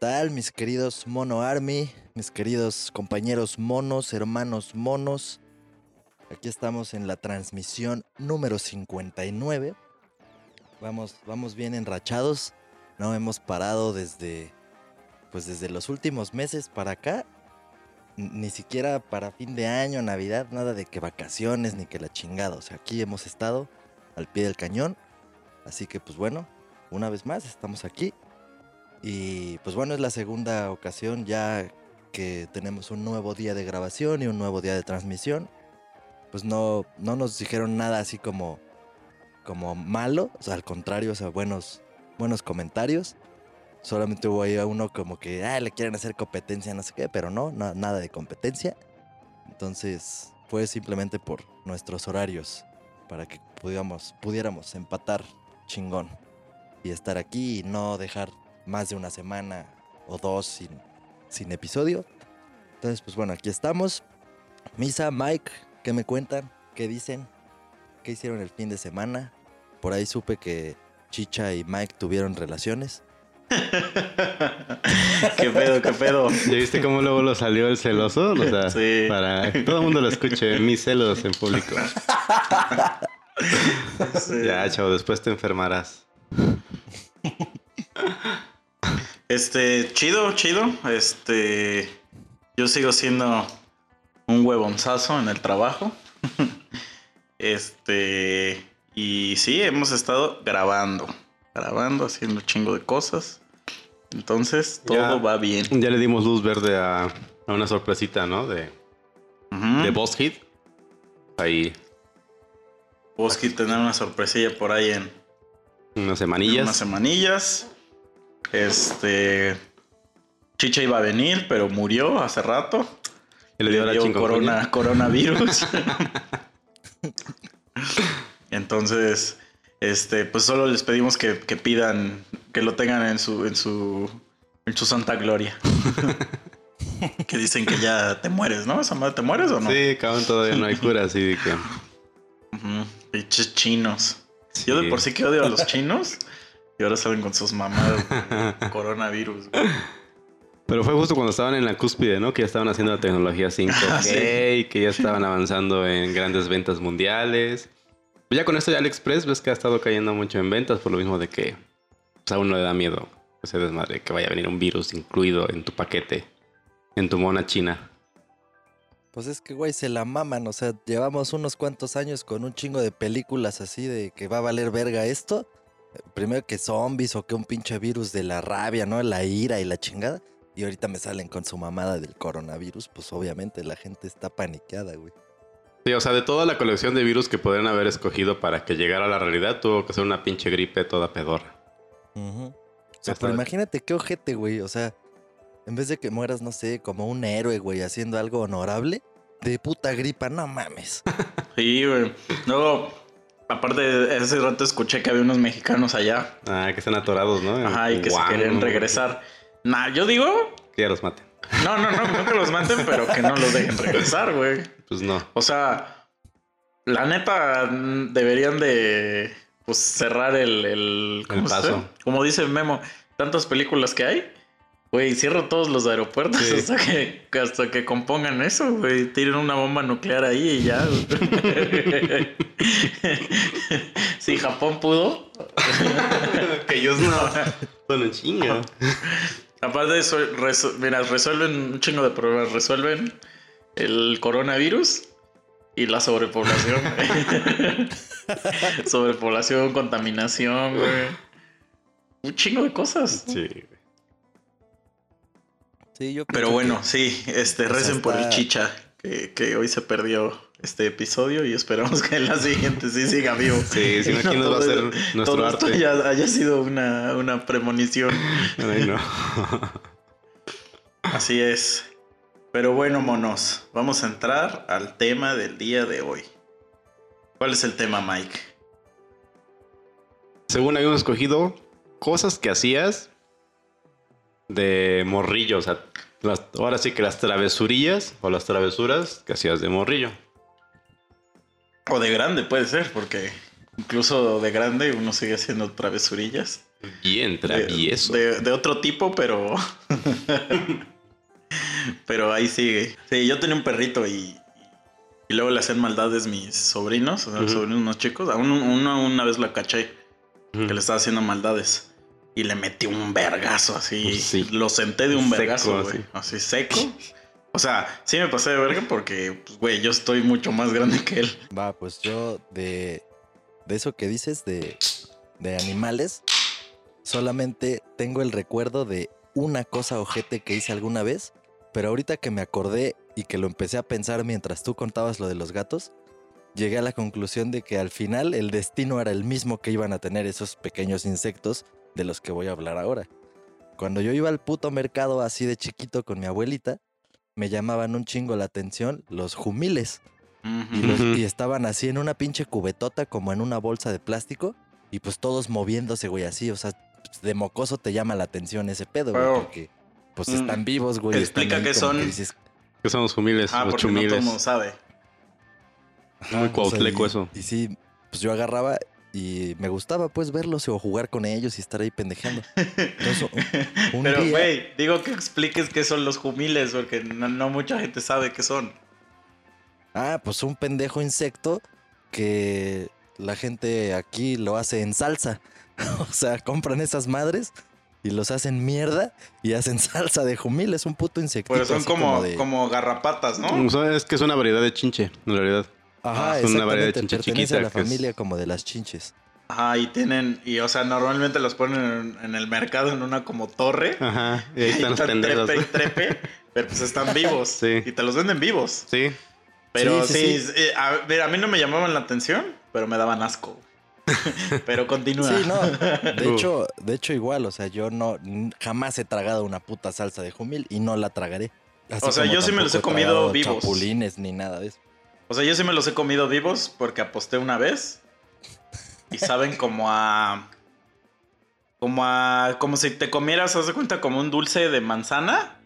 Tal, mis queridos Mono Army? Mis queridos compañeros monos, hermanos monos. Aquí estamos en la transmisión número 59. Vamos, vamos bien enrachados. No hemos parado desde. Pues desde los últimos meses para acá. Ni siquiera para fin de año, Navidad, nada de que vacaciones ni que la chingada. O sea, aquí hemos estado al pie del cañón. Así que, pues bueno, una vez más estamos aquí. Y pues bueno, es la segunda ocasión ya que tenemos un nuevo día de grabación y un nuevo día de transmisión. Pues no, no nos dijeron nada así como, como malo, o sea, al contrario, o sea, buenos, buenos comentarios. Solamente hubo ahí uno como que, ah, le quieren hacer competencia, no sé qué, pero no, na- nada de competencia. Entonces fue simplemente por nuestros horarios, para que pudiéramos, pudiéramos empatar chingón y estar aquí y no dejar más de una semana o dos sin, sin episodio. Entonces, pues bueno, aquí estamos. Misa, Mike, ¿qué me cuentan? ¿Qué dicen? ¿Qué hicieron el fin de semana? Por ahí supe que Chicha y Mike tuvieron relaciones. ¿Qué pedo, qué pedo? ¿Ya viste cómo luego lo salió el celoso? O sea, Sí. para que todo el mundo lo escuche, mis celos en público. Sí. Ya, chavo, después te enfermarás. Este, chido, chido. Este, yo sigo siendo un huevonzazo en el trabajo. Este, y sí, hemos estado grabando, grabando, haciendo chingo de cosas. Entonces, todo Ya. va bien. Ya le dimos luz verde a, a una sorpresita, ¿no? De, de Boss Hit. Ahí, Bosque tener una sorpresilla por ahí en, unas en semanillas. unas semanillas. Este, Chicha iba a venir, pero murió hace rato. Y le dio la dio chikungunya. corona, coronavirus. Entonces, este, pues solo les pedimos que, que pidan, que lo tengan en su, en su, en su santa gloria. que dicen que ya te mueres, ¿no? ¿Esa madre te mueres o no? Sí, cabrón, todavía no hay cura, así de que... Ujú. Pinches chinos. Yo de por sí que odio a los chinos. Y ahora salen con sus mamadas de coronavirus. güey. Pero fue justo cuando estaban en la cúspide, ¿no? Que ya estaban haciendo la tecnología 5G Sí. y que ya estaban avanzando en grandes ventas mundiales. Pues ya con esto ya AliExpress ves que ha estado cayendo mucho en ventas por lo mismo de que pues, a uno le da miedo ese desmadre, que vaya a venir un virus incluido en tu paquete, en tu mona china. Pues es que, güey, se la maman. O sea, llevamos unos cuantos años con un chingo de películas así de que va a valer verga esto. Primero que zombies o que un pinche virus de la rabia, ¿no? La ira y la chingada. Y ahorita me salen con su mamada del coronavirus. Pues obviamente la gente está paniqueada, güey. Sí, o sea, de toda la colección de virus que podrían haber escogido para que llegara a la realidad, tuvo que ser una pinche gripe toda pedorra. Ujú. O sea, pero imagínate qué ojete, güey. O sea, en vez de que mueras, no sé, como un héroe, güey, haciendo algo honorable, de puta gripa, no mames. Sí, güey. Luego, aparte, ese rato escuché que había unos mexicanos allá. Ah, que están atorados, ¿no? Ajá, y que se no, regresar. Nah, yo digo, Que ya los maten. no, no, no, no que los maten, pero que no los dejen regresar, güey. Pues no. O sea, la neta deberían de pues cerrar el, el, ¿cómo El paso. Como dice Memo, tantas películas que hay. Güey, cierra todos los aeropuertos Sí. hasta que hasta que compongan eso, güey. Tiren una bomba nuclear ahí y ya. si Japón pudo. que ellos no. Bueno, chinga. Aparte de eso, resu- mira, resuelven un chingo de problemas. Resuelven el coronavirus y la sobrepoblación. sobrepoblación, contaminación, güey. Un chingo de cosas. Sí. Sí, yo Pero bueno, que- sí, este, recen por el chicha. que, que hoy se perdió este episodio y esperamos que en la siguiente sí siga vivo. Sí, si no, ¿quién nos va a hacer todo- nuestro todo esto arte? haya, haya sido una, una premonición. Ay, no. Así es. Pero bueno, monos, vamos a entrar al tema del día de hoy. ¿Cuál es el tema, Mike? Según habíamos escogido cosas que hacías de morrillo. O sea, las- ahora sí que las travesurillas o las travesuras que hacías de morrillo. O de grande puede ser, porque incluso de grande uno sigue haciendo travesurillas. Bien De- travieso. De, de otro tipo, pero. pero ahí sigue. Sí, yo tenía un perrito y. Y luego le hacían maldades mis sobrinos, o sea, sobrinos más chicos. A uno, uno una vez la caché que le estaba haciendo maldades. Y le metí un vergazo así. Sí. Lo senté de un Seco, vergazo, güey. así. Así seco. O sea, sí me pasé de verga porque, pues, güey, yo estoy mucho más grande que él. Va, pues yo de, de eso que dices de, de animales, solamente tengo el recuerdo de una cosa ojete que hice alguna vez, pero ahorita que me acordé y que lo empecé a pensar mientras tú contabas lo de los gatos, llegué a la conclusión de que al final el destino era el mismo que iban a tener esos pequeños insectos de los que voy a hablar ahora. Cuando yo iba al puto mercado así de chiquito con mi abuelita, me llamaban un chingo la atención los jumiles. Y, los- Ujú. y estaban así en una pinche cubetota, como en una bolsa de plástico, y pues todos moviéndose, güey, así. O sea, de mocoso te llama la atención ese pedo, güey, Pero- porque pues Mm, están vivos, güey. explica qué son. que dices, ¿Qué son los humiles? Ah, los porque no todo el chumiles. mundo sabe. Muy o sea, cuautleco y- eso. Y sí, pues yo agarraba y me gustaba pues verlos o jugar con ellos y estar ahí pendejeando. Entonces, un- un Pero, día- güey, digo que expliques qué son los jumiles, porque no, no mucha gente sabe qué son. Ah, pues un pendejo insecto que la gente aquí lo hace en salsa. o sea, compran esas madres y los hacen mierda y hacen salsa de jumil. Es un puto insectito. Pero son como, de- como garrapatas, ¿no? O sea, es que es una variedad de chinche, en realidad. Ajá, son una variedad de chinche Pertenece a la es- familia como de las chinches. Ajá, y tienen, y o sea, normalmente los ponen en, en el mercado en una como torre. Ajá. Y ahí están los pendejos. trepe y trepe, pero pues están vivos. Sí. Y te los venden vivos. Sí. Pero Sí, sí, sí, eh, a, ver, a mí no me llamaban la atención, pero me daban asco. pero continúa. Sí, no. De Uf. hecho, de hecho igual, o sea, yo no jamás he tragado una puta salsa de jumil y no la tragaré. Así O sea, yo sí me los he comido vivos. Chapulines ni nada de eso. O sea, yo sí me los he comido vivos porque aposté una vez. Y saben como a. Como a. Como si te comieras, haz de cuenta, como un dulce de manzana.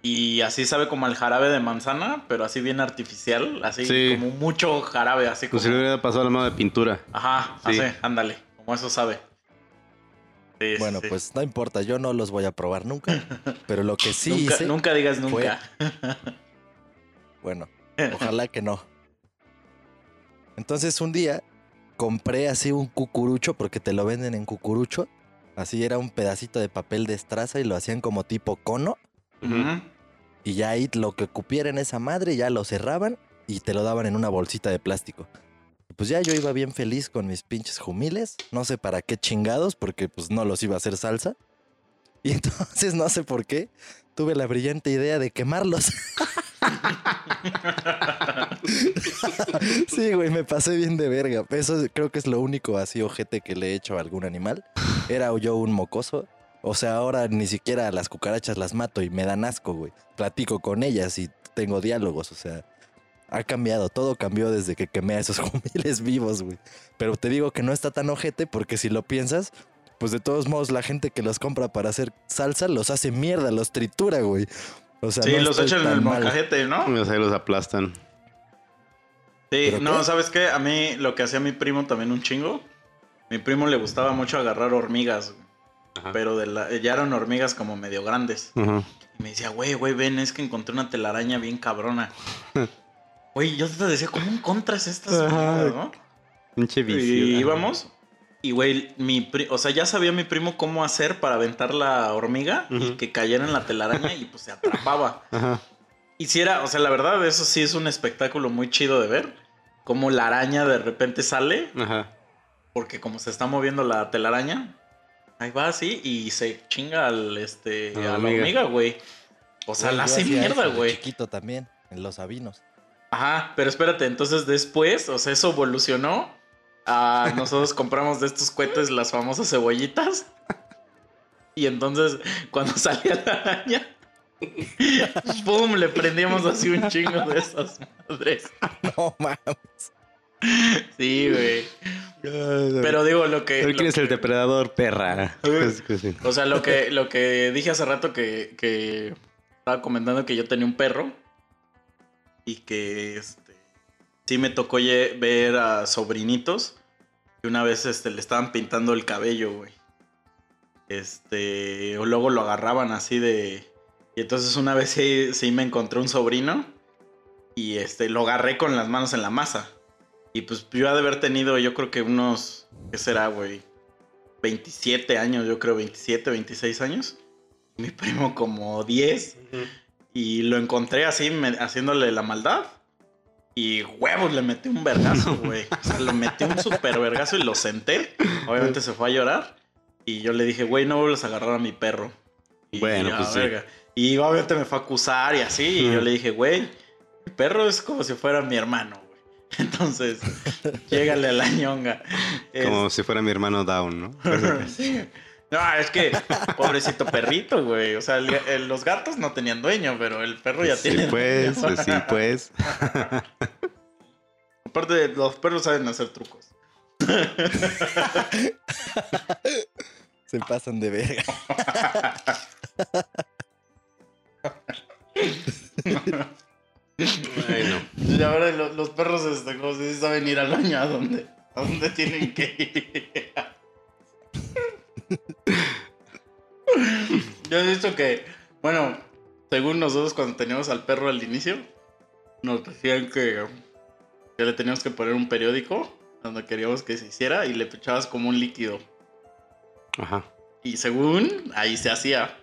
Y así sabe como al jarabe de manzana, pero así bien artificial. Así Sí. como mucho jarabe, así Como como. si le hubiera pasado la mano de pintura. Ajá, Sí. así, ándale. Como eso sabe. Sí, Bueno, sí. pues no importa, yo no los voy a probar nunca. Pero lo que sí nunca, hice, nunca digas fue- nunca. bueno, ojalá que no. Entonces un día compré así un cucurucho porque te lo venden en cucurucho. Así era un pedacito de papel de estraza y lo hacían como tipo cono. Y ya ahí lo que cupiera en esa madre ya lo cerraban y te lo daban en una bolsita de plástico. Pues ya yo iba bien feliz con mis pinches jumiles. No sé para qué chingados porque pues no los iba a hacer salsa. Y entonces no sé por qué tuve la brillante idea de quemarlos. sí, güey, me pasé bien de verga. Eso creo que es lo único así ojete que le he hecho a algún animal. Era yo un mocoso. O sea, ahora ni siquiera las cucarachas las mato y me dan asco, güey. Platico con ellas y tengo diálogos, o sea. Ha cambiado, todo cambió desde que quemé a esos jumiles vivos, güey. Pero te digo que no está tan ojete porque si lo piensas, pues de todos modos la gente que los compra para hacer salsa los hace mierda, los tritura, güey. O sea, Sí, no los echan en el mal. molcajete, ¿no? Y ahí los aplastan. Sí, ¿Pero no, qué? ¿sabes qué? A mí lo que hacía mi primo también un chingo. Mi primo le gustaba mucho agarrar hormigas, güey. Ajá. pero de la, ya eran hormigas como medio grandes. Ajá. Y me decía, güey, güey, ven, es que encontré una telaraña bien cabrona. Güey, yo te decía, ¿cómo encontras estas mamadas, no? Pinche vicio. Y íbamos. Y, güey, mi pri- o sea, ya sabía mi primo cómo hacer para aventar la hormiga y que cayera en la telaraña y pues se atrapaba. Ajá. Y si era, o sea, la verdad, eso sí es un espectáculo muy chido de ver. Cómo la araña de repente sale, Ajá. porque como se está moviendo la telaraña, ahí va así y se chinga al, este, A la hormiga. güey. O sea, la hace mierda, güey. chiquito también. en los sabinos. Ajá, pero espérate, entonces después, o sea, eso evolucionó. A nosotros compramos de estos cohetes las famosas cebollitas. Y entonces, cuando salía la araña, ¡pum! Le prendíamos así un chingo de esas madres. No mames. Sí, güey. Pero digo, lo que. ¿quién es que- el depredador, perra? O sea, lo que, lo que dije hace rato que, que estaba comentando que yo tenía un perro y que sí me tocó ver a sobrinitos que una vez este, le estaban pintando el cabello, güey. Este, o luego lo agarraban así de... Y entonces una vez sí, sí me encontré un sobrino y este, lo agarré con las manos en la masa. Y pues yo ha de haber tenido, yo creo que unos, ¿qué será, güey? 27 años, yo creo 27, 26 años. Mi primo como 10. Y lo encontré así, me- haciéndole la maldad. Y huevos, le metí un vergazo, güey. O sea, le metí un super vergazo y lo senté. Obviamente se fue a llorar. Y yo le dije, güey, no vuelvas a agarrar a mi perro. Y, Bueno, a pues sí. Y obviamente me fue a acusar y así. Y yo le dije, güey, mi perro es como si fuera mi hermano, güey. Entonces, llégale a la ñonga. Como si fuera mi hermano Down, ¿no? Sí. No, es que pobrecito perrito, güey. O sea, el- el- los gatos no tenían dueño, pero el perro ya Sí, tiene. pues, dueño. pues sí, pues. Aparte, los perros saben hacer trucos. Se pasan de verga. Ay, no. Y ahora lo- los, perros, este, como si saben ir al baño a dónde, a dónde tienen que ir. Yo he visto que, bueno, según nosotros cuando teníamos al perro al inicio, nos decían que, que le teníamos que poner un periódico donde queríamos que se hiciera y le echabas como un líquido. Ajá. Y según ahí se hacía.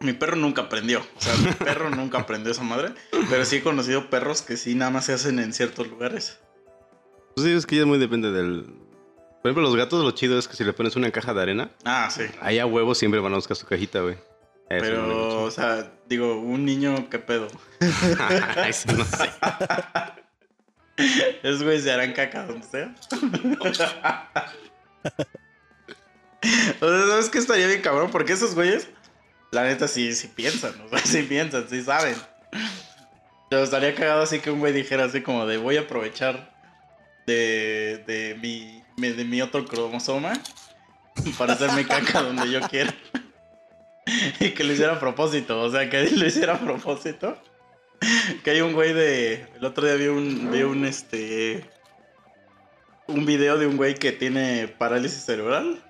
Mi perro nunca aprendió. O sea, mi perro nunca aprendió esa madre. Pero sí he conocido perros que sí nada más se hacen en ciertos lugares. Pues sí, es que ya muy depende del. Por ejemplo, los gatos lo chido es que si le pones una caja de arena, Ah, sí. ahí a huevo siempre van a buscar su cajita, güey. Eso Pero, o sea, digo, un niño, ¿qué pedo? Eso no sé. Es güey, se harán caca donde sea. o sea, ¿sabes qué estaría bien cabrón? Porque esos güeyes, la neta, sí, sí piensan, o sea, sí piensan, sí saben. Pero estaría cagado así que un güey dijera así como de voy a aprovechar de, de mi, mi- de mi otro cromosoma para hacerme caca donde yo quiera. y que lo hiciera a propósito, o sea, que lo hiciera a propósito. Que hay un güey de. El otro día vi un. Vi un este. Un video de un güey que tiene parálisis cerebral.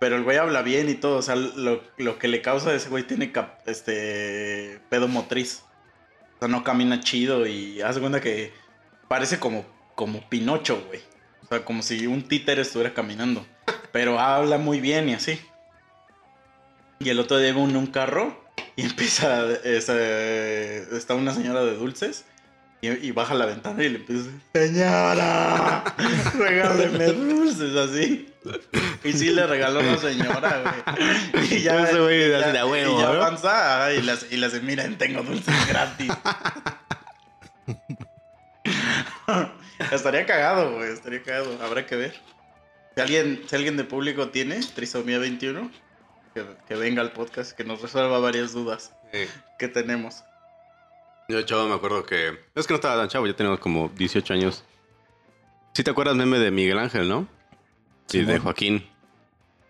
Pero el güey habla bien y todo. O sea, lo, lo que le causa a ese güey tiene cap- este. pedo motriz. O sea, no camina chido y hace cuenta que parece como, como Pinocho, güey. O sea, como si un títere estuviera caminando. Pero habla muy bien y así. Y el otro día iba en un carro y empieza, está una señora de dulces y, y baja la ventana y le empieza, señora, regáleme dulces así. Y sí le regaló a la señora, güey. Y ya, Ese güey y ya- de huevo, y ya ¿no? avanza y le hace- y miren, tengo dulces gratis. estaría cagado, güey, estaría cagado. Habrá que ver. Si alguien, si alguien de público tiene trisomía 21, que, que venga al podcast, que nos resuelva varias dudas que tenemos. Yo, chavo, me acuerdo que. Es que no estaba tan chavo, ya tenía como 18 años. ¿Sí te acuerdas, meme de Miguel Ángel, no? Sí, de Simón. Joaquín.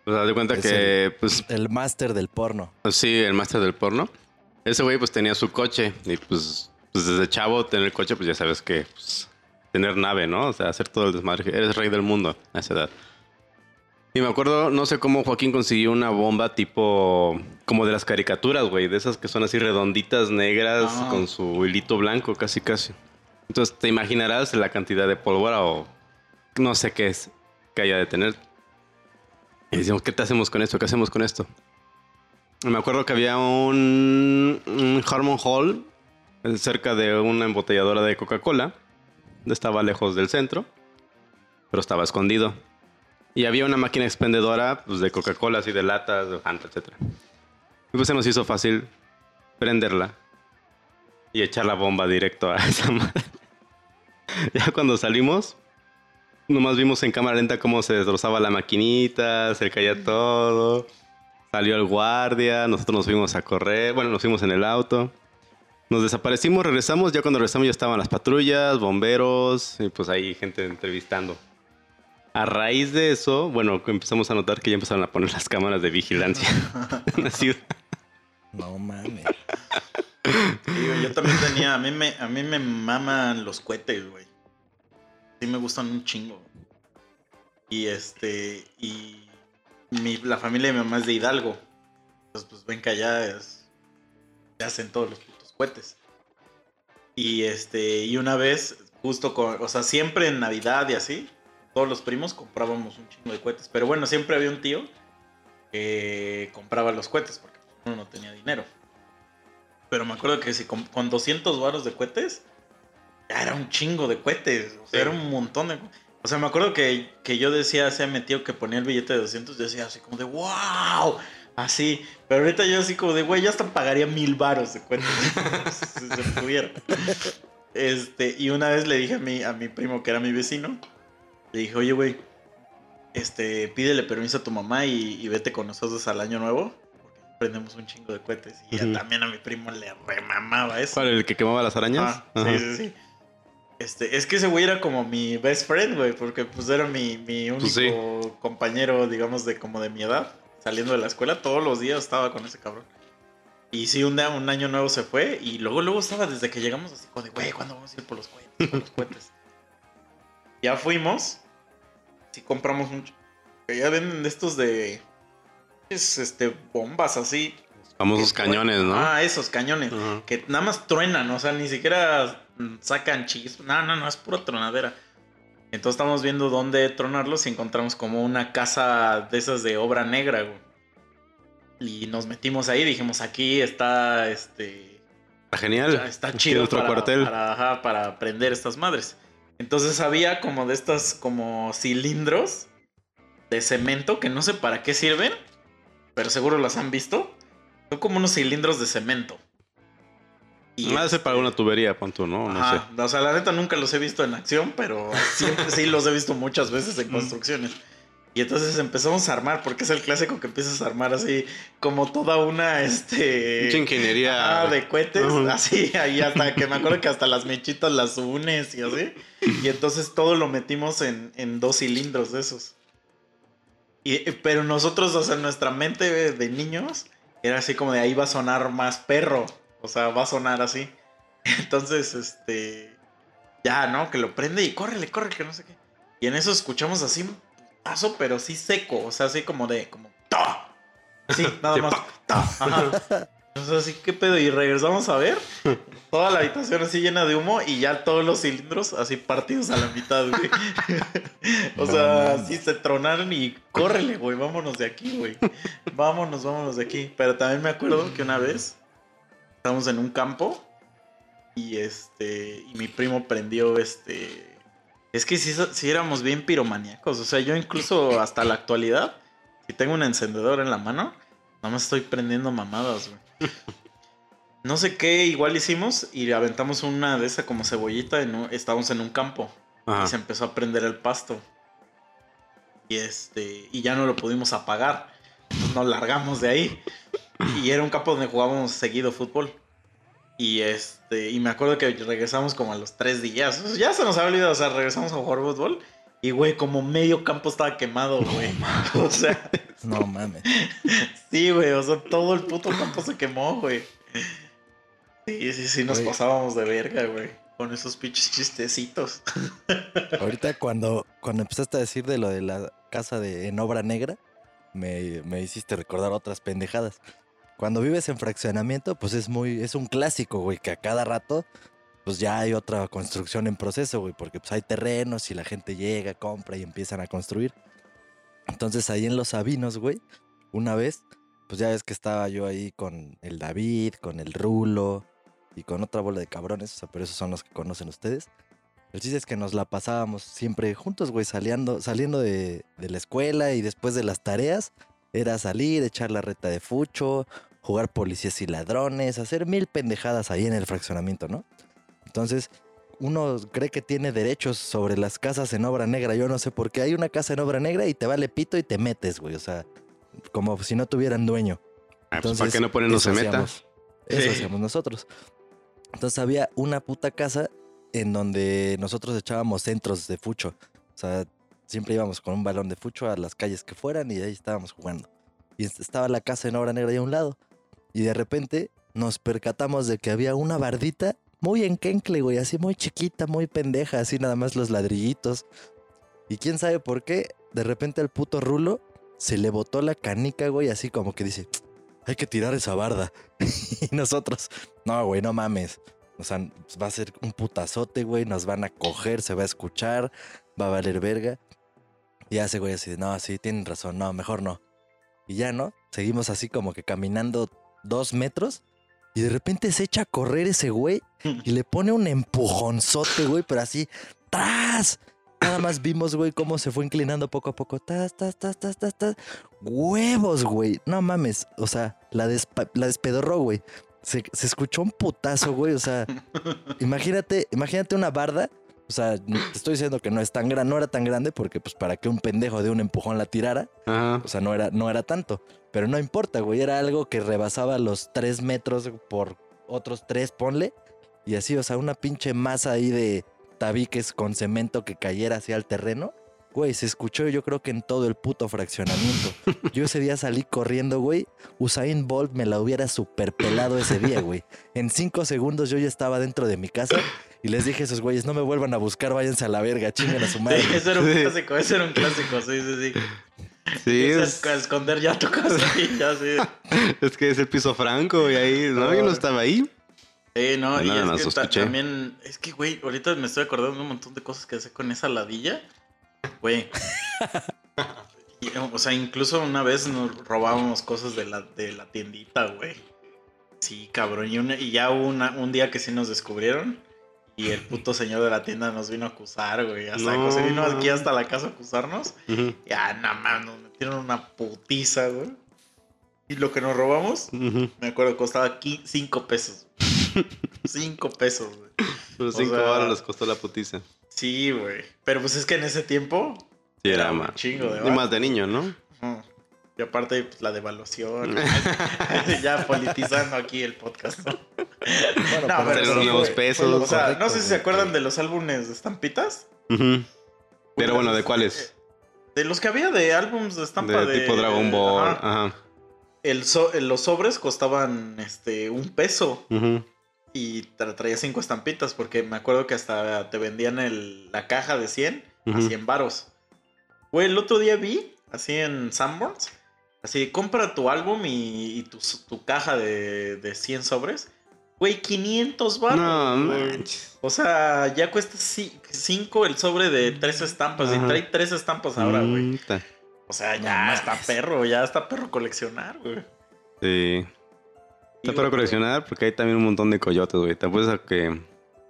O sea, de cuenta Es que, pues, El máster del porno. sí, el máster del porno. Ese güey, pues tenía su coche. Y pues, pues desde chavo, tener coche, pues ya sabes que. Pues, tener nave, ¿no? O sea, hacer todo el desmadre. Eres rey del mundo a esa edad. Y me acuerdo, no sé cómo Joaquín consiguió una bomba tipo. como de las caricaturas, güey. De esas que son así redonditas, negras, Ah. con su hilito blanco, casi, casi. Entonces te imaginarás la cantidad de pólvora o. no sé qué es que haya de tener. Y decimos, ¿qué te hacemos con esto? ¿Qué hacemos con esto? Y Me acuerdo que había un, un Harmon Hall cerca de una embotelladora de Coca-Cola. Estaba lejos del centro, pero estaba escondido. Y había una máquina expendedora pues, de Coca-Cola, así de latas, de Fanta, etc. Y pues se nos hizo fácil prenderla y echar la bomba directo a esa madre. ya cuando salimos, nomás vimos en cámara lenta cómo se destrozaba la maquinita, se caía todo. Salió el guardia, nosotros nos fuimos a correr, bueno, nos fuimos en el auto. Nos desaparecimos, regresamos, ya cuando regresamos ya estaban las patrullas, bomberos, y pues ahí gente entrevistando. A raíz de eso, bueno, empezamos a notar que ya empezaron a poner las cámaras de vigilancia en la ciudad. No mames. Yo también tenía, a mí me, a mí me maman los cohetes, güey. Sí me gustan un chingo. Y este, y mi, la familia de mi mamá es de Hidalgo. Entonces, pues ven que allá es, se hacen todos los cohetes. Y este, y una vez, justo con, o sea, siempre en Navidad y así, todos los primos comprábamos un chingo de cohetes. Pero bueno, siempre había un tío que compraba los cohetes porque uno no tenía dinero. Pero me acuerdo que si con, con 200 varos de cohetes, era un chingo de cohetes. O sea, Sí. era un montón de. O sea, me acuerdo que, que yo decía, sea mi tío que ponía el billete de 200, yo decía así como de wow. Así. Pero ahorita yo así como de, güey, yo hasta pagaría mil varos de cohetes. si se pudiera. Este, y una vez le dije a mi, a mi primo, que era mi vecino, le dije, oye, güey, este, pídele permiso a tu mamá y, y vete con nosotros al año nuevo. Porque prendemos un chingo de cohetes. Y ya también a mi primo le remamaba eso. ¿Cuál? ¿El que quemaba las arañas? Ah, sí, sí, sí. Este, es que ese güey era como mi best friend, güey, porque pues era mi, mi único Pues sí. compañero, digamos, de como de mi edad, saliendo de la escuela, todos los días estaba con ese cabrón. Y sí, un día, un año nuevo se fue, y luego, luego estaba desde que llegamos así como de, güey, ¿cuándo vamos a ir por los cohetes? Por los cohetes. ya fuimos, sí compramos mucho. Ya venden de estos de, es, este, bombas así. Famosos cañones, ¿no? Ah, esos cañones Ajá. que nada más truenan, o sea, ni siquiera mm, sacan chispas. No, no, no, es pura tronadera. Entonces estamos viendo dónde tronarlos y encontramos como una casa de esas de obra negra, güey. Y nos metimos ahí, dijimos, aquí está, este, Está genial. está Aquí chido nuestro para, cuartel. Para, ajá, para prender estas madres. Entonces había como de estas como cilindros de cemento que no sé para qué sirven, pero seguro las han visto. Son como unos cilindros de cemento. Y Ah, ese para una tubería, pon tú, ¿no? No Ajá, sé. O sea, la neta nunca los he visto en acción, pero siempre sí los he visto muchas veces en construcciones. Y entonces empezamos a armar, porque es el clásico que empiezas a armar así, como toda una, este... Mucha ingeniería. Ah, de cohetes, así, ahí hasta que me acuerdo que hasta las mechitas las unes y así. Y entonces todo lo metimos en, en dos cilindros de esos. Y, pero nosotros, o sea, nuestra mente de niños era así como de ahí va a sonar más perro. O sea, va a sonar así. Entonces, este. Ya, ¿no? Que lo prende y córrele, corre, que no sé qué. Y en eso escuchamos así un paso, pero sí seco. O sea, así como de. como ¡Ta! Sí, nada más. pa. ¡Ta! Ajá. Entonces, así, ¿qué pedo? Y regresamos a ver. Toda la habitación así llena de humo y ya todos los cilindros así partidos a la mitad, güey. o sea, así se tronaron y córrele, güey, vámonos de aquí, güey. Vámonos, vámonos de aquí. Pero también me acuerdo que una vez estábamos en un campo y este y mi primo prendió este es que sí, sí éramos bien piromaníacos, o sea, yo incluso hasta la actualidad si tengo un encendedor en la mano, nada más estoy prendiendo mamadas, güey. No sé qué igual hicimos y aventamos una de esa como cebollita, en un- estábamos en un campo Ajá. y se empezó a prender el pasto. Y este, y ya no lo pudimos apagar. Entonces nos largamos de ahí. Y era un campo donde jugábamos seguido fútbol. Y este, y me acuerdo que regresamos como a los tres días. Ya se nos había olvidado, o sea, regresamos a jugar fútbol. Y güey, como medio campo estaba quemado, güey. o sea, No mames. sí, güey, o sea, todo el puto campo se quemó, güey. Sí, sí, sí, nos Güey. pasábamos de verga, güey. Con esos pinches chistecitos. Ahorita cuando, cuando empezaste a decir de lo de la casa de en obra negra, me, me hiciste recordar otras pendejadas. Cuando vives en fraccionamiento, pues es muy, es un clásico, güey, que a cada rato, pues ya hay otra construcción en proceso, güey, porque pues hay terrenos y la gente llega, compra y empiezan a construir. Entonces ahí en Los Sabinos, güey, una vez, pues ya ves que estaba yo ahí con el David, con el Rulo y con otra bola de cabrones, o sea, pero esos son los que conocen ustedes. El chiste es que nos la pasábamos siempre juntos, güey, saliendo, saliendo de, de la escuela y después de las tareas era salir, echar la reta de fucho, jugar policías y ladrones, hacer mil pendejadas ahí en el fraccionamiento, ¿no? Entonces, uno cree que tiene derechos sobre las casas en obra negra. Yo no sé por qué hay una casa en obra negra y te vale pito y te metes, güey. O sea, como si no tuvieran dueño. Ah, pues, ¿Para qué no ponen hacíamos- Eso Sí. hacíamos nosotros. Entonces había una puta casa en donde nosotros echábamos centros de fucho. O sea, siempre íbamos con un balón de fucho a las calles que fueran y ahí estábamos jugando. Y est- estaba la casa en obra negra ahí a un lado. Y de repente nos percatamos de que había una bardita muy enquencle, güey, así muy chiquita, muy pendeja, así nada más los ladrillitos. Y quién sabe por qué, de repente al puto rulo se le botó la canica, güey, así como que dice, hay que tirar esa barda. y nosotros, no, güey, no mames. O sea, va a ser un putazote, güey, nos van a coger, se va a escuchar, va a valer verga. Y hace, güey, así, no, sí, tienen razón, no, mejor no. Y ya, ¿no? Seguimos así como que caminando dos metros y de repente se echa a correr ese güey y le pone un empujonzote, güey, pero así, ¡tras! Nada más vimos, güey, cómo se fue inclinando poco a poco. Tas, tas, tas, tas, tas, tas. Huevos, güey. No mames. O sea, la, despa- la despedorró, güey. Se, se escuchó un putazo, güey. O sea, imagínate, imagínate una barda. O sea, te estoy diciendo que no es tan grande, no era tan grande porque pues para que un pendejo de un empujón la tirara, Ajá. o sea, no era, no era tanto. Pero no importa, güey. Era algo que rebasaba los tres metros por otros tres, ponle. Y así, o sea, una pinche masa ahí de tabiques con cemento que cayera hacia el terreno. Güey, se escuchó yo creo que en todo el puto fraccionamiento. Yo ese día salí corriendo, güey. Usain Bolt me la hubiera super pelado ese día, güey. En cinco segundos yo ya estaba dentro de mi casa y les dije a esos güeyes, no me vuelvan a buscar, váyanse a la verga, chinguen a su madre. Sí, ese era un clásico, ese era un clásico, sí, sí, sí. Sí, es, a esconder ya tu casa y ya sí. es que es el piso franco y ahí, no, yo no estaba ahí. Sí, no, y Nada es que ta- también, es que, güey, ahorita me estoy acordando de un montón de cosas que hacé con esa ladilla. Güey. O sea, incluso una vez nos robábamos cosas de la, de la tiendita, güey. Sí, cabrón. Y, una- y ya una- un día que sí nos descubrieron. Y el puto señor de la tienda nos vino a acusar, güey. Hasta No. se vino aquí hasta la casa a acusarnos. Ujú, Ya, nada más, nos metieron una putiza, güey. Y lo que nos robamos, me acuerdo, costaba 5 pesos. 5 pesos, güey. Cinco sea- baros les costó la putiza. Sí, güey. Pero pues es que en ese tiempo. Sí, Era era más. chingo de Y más de niño, ¿no? ujú. Y aparte, pues, la devaluación. ya politizando aquí el podcast. ¿no? Bueno, No, pero pero eso los nuevos pesos. O sea, correcto, no sé si se acuerdan de los álbumes de estampitas. Pero bueno, ¿de cuáles? De los que había de álbums de estampa De de. tipo Dragon Ball. Ajá. Ajá. El so- los sobres costaban este un peso. Y tra- traía cinco estampitas. Porque me acuerdo que hasta te vendían el- la caja de 100 a Ujú. 100 varos. Güey, el otro día vi, así en Sanborns, así, compra tu álbum y, y tu, tu caja de, de 100 sobres. Güey, 500 varos. No güey. manches. O sea, ya cuesta 5 el sobre de tres estampas. Y trae tres estampas ahora, güey. Mm. O sea, No ya mames. está perro, ya está perro coleccionar, güey. Sí. Está que- coleccionar porque hay también un montón de coyotes, güey. Te apuesto a que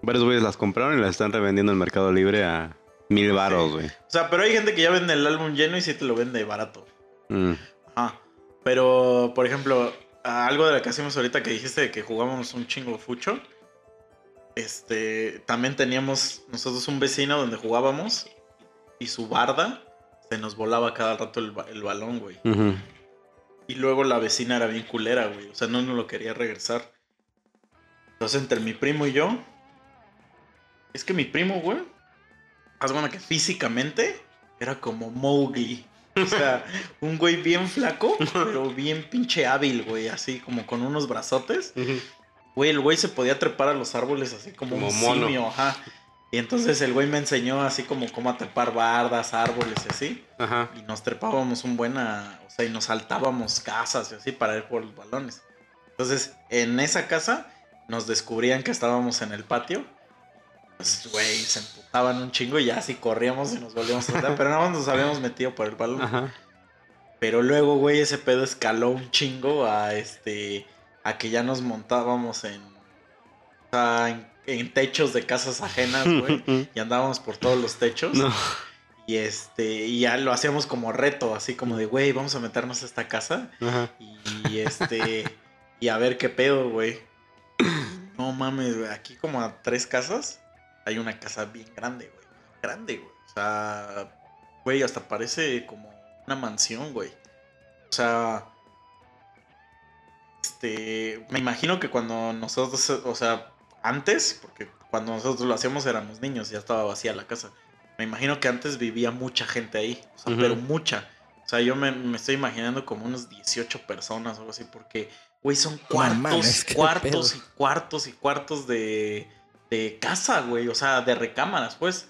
varios güeyes las compraron y las están revendiendo en Mercado Libre a mil varos, güey. O sea, pero hay gente que ya vende el álbum lleno y sí te lo vende barato. Mm. Ajá. Pero, por ejemplo, algo de lo que hacemos ahorita que dijiste de que jugábamos un chingo fucho. Este, también teníamos nosotros un vecino donde jugábamos y su barda se nos volaba cada rato el, ba- el balón, güey. Y luego la vecina era bien culera, güey. O sea, no nos lo quería regresar. Entonces, entre mi primo y yo. Es que mi primo, güey. Haz cuenta que físicamente era como Mowgli. O sea, un güey bien flaco, pero bien pinche hábil, güey. Así como con unos brazotes. Güey, el güey se podía trepar a los árboles así como, Como un mono. simio, ajá. Y entonces el güey me enseñó así como cómo trepar bardas, árboles y así Ajá. y nos trepábamos un buen, a- o sea, y nos saltábamos casas y así para ir por los balones. Entonces, en esa casa nos descubrían que estábamos en el patio. Pues, güey, se emputaban un chingo y ya así corríamos y nos volvíamos a saltar, pero nada más nos habíamos metido por el balón. Ajá. Pero luego, güey, ese pedo escaló un chingo a este, a que ya nos montábamos en, o sea, en, en techos de casas ajenas, güey, y andábamos por todos los techos. No. Y este, y ya lo hacíamos como reto, así como de, güey, vamos a meternos a esta casa. Ajá. Y este, y a ver qué pedo, güey. No mames, güey. Aquí como a tres casas hay una casa bien grande, güey. Grande, güey. O sea, güey, hasta parece como una mansión, güey. O sea, este, me imagino que cuando nosotros, o sea, antes, porque cuando nosotros lo hacíamos éramos niños, ya estaba vacía la casa. Me imagino que antes vivía mucha gente ahí, o sea, pero mucha. O sea, yo me, me estoy imaginando como unos 18 personas o algo así, porque, güey, son cuartos, cuartos y cuartos y cuartos de, de casa, güey, o sea, de recámaras, pues.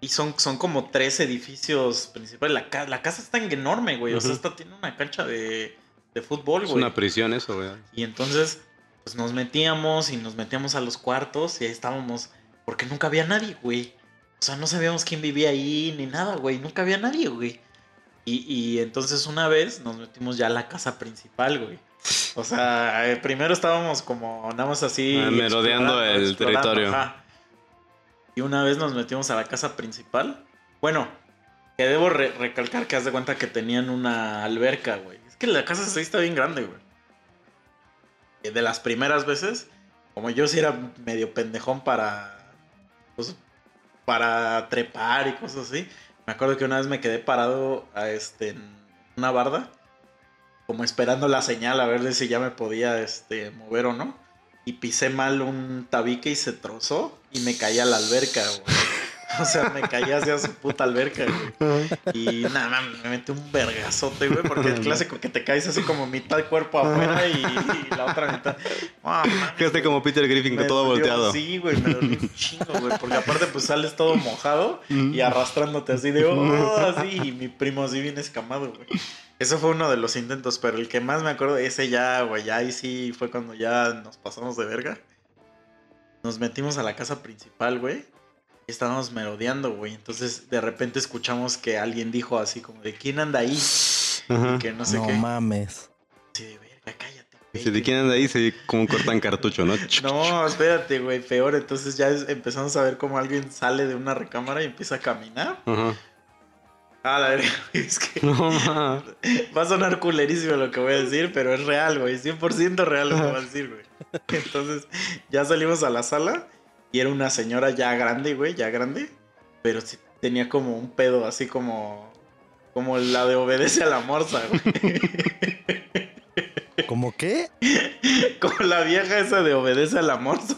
Y son, son como tres edificios principales. La, ca- la casa está enorme, güey. O sea, esta tiene una cancha de, de fútbol, Es güey. una prisión eso, güey. Y entonces, pues nos metíamos y nos metíamos a los cuartos y ahí estábamos. Porque nunca había nadie, güey. O sea, no sabíamos quién vivía ahí ni nada, güey. Nunca había nadie, güey. Y, y entonces una vez nos metimos ya a la casa principal, güey. O sea, eh, primero estábamos como nada más así. Ah, merodeando explorando, el explorando, territorio. ajá. Y una vez nos metimos a la casa principal. Bueno, que debo re- recalcar que haz de cuenta que tenían una alberca, güey. Es que la casa sí está bien grande, güey. Eh, De las primeras veces, como yo sí era medio pendejón para. Pues, para trepar y cosas así. Me acuerdo que una vez me quedé parado a este, en una barda. Como esperando la señal a ver si ya me podía este, mover o no. Y pisé mal un tabique y se trozó. Y me caí a la alberca, güey. O sea, me caí hacia su puta alberca, güey. Y nada, me metí un vergazote, güey. Porque el clásico que te caes así como mitad cuerpo afuera y, y la otra mitad. Mames, Quedaste como Peter Griffin, me todo dolió, volteado. Sí, güey, me dolió un chingo, güey. Porque aparte, pues sales todo mojado y arrastrándote así de, oh, así. Y mi primo así bien escamado, güey. Eso fue uno de los intentos, pero el que más me acuerdo, ese ya, güey, ya ahí sí fue cuando ya nos pasamos de verga. Nos metimos a la casa principal, güey. Y estábamos merodeando, güey. Entonces, de repente escuchamos que alguien dijo así como de, ¿quién anda ahí? Ajá. Y que no sé no qué. mames. Sí, de verga, cállate. Güey. ¿de quién anda ahí? Se como cortan cartucho, ¿no? No, espérate, güey, peor. Entonces ya es- empezamos a ver cómo alguien sale de una recámara y empieza a caminar. Ajá. Ah, la verga, güey, es que No, ma. va a sonar culerísimo lo que voy a decir, pero es real, güey, 100% real lo que voy a decir, güey. Entonces ya salimos a la sala y era una señora ya grande, güey, ya grande, pero sí tenía como un pedo así como como la de obedece a la morsa, güey. ¿Cómo qué? Como la vieja esa de obedece a la morsa.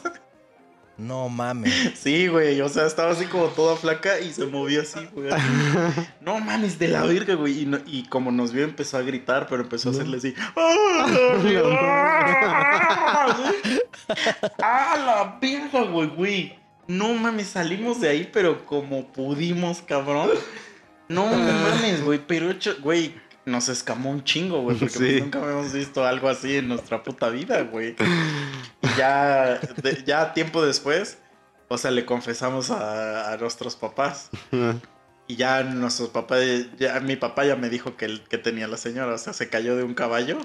No mames. Sí, güey, o sea, estaba así como toda flaca y se movió así, güey. No mames, de la verga, güey. Y, no- y como nos vio, empezó a gritar, pero empezó a hacerle así. ¡Ah, ¡Ah, la verga, güey, güey! No mames, salimos de ahí, pero como pudimos, cabrón. No mames, güey, pero güey, nos escamó un chingo, güey, porque pues, nunca habíamos visto algo así en nuestra puta vida, güey. Y ya, de- ya tiempo después, o sea, le confesamos a, a nuestros papás. Y ya nuestros papás, ya mi papá ya me dijo que, el- que tenía la señora, o sea, se cayó de un caballo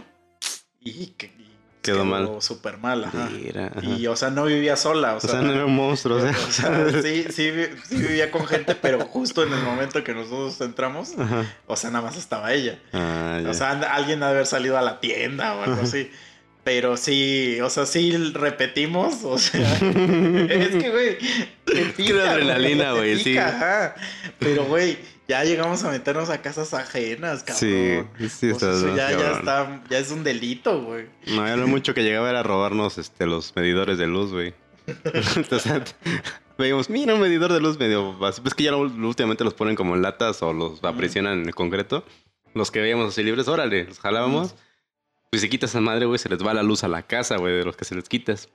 y, que, y Quedó mal. súper mal, ajá. Mira, ajá. Y, o sea, no vivía sola, o O sea, sea, no era un monstruo, o sea. o sea, sí, sí, vi- sí vivía con gente, pero justo en el momento que nosotros entramos, Ajá. o sea, nada más estaba ella. Ah. O sea, alguien ha de haber salido a la tienda o algo así. Pero sí, o sea, sí repetimos, o sea, es que, güey, te pica, adrenalina, güey, sí. ajá. Pero, güey, ya llegamos a meternos a casas ajenas, cabrón. Sí, sí, O sea, está eso ya, ya está, ya es un delito, güey. No, ya lo mucho que llegaba era robarnos este, los medidores de luz, güey. Entonces, veíamos, mira un medidor de luz medio. Pues que ya lo- últimamente los ponen como en latas o los aprisionan en el concreto. Los que veíamos así libres, órale, los jalábamos. Pues si quitas esa madre, güey, se les va la luz a la casa, güey, de los que se les quitas.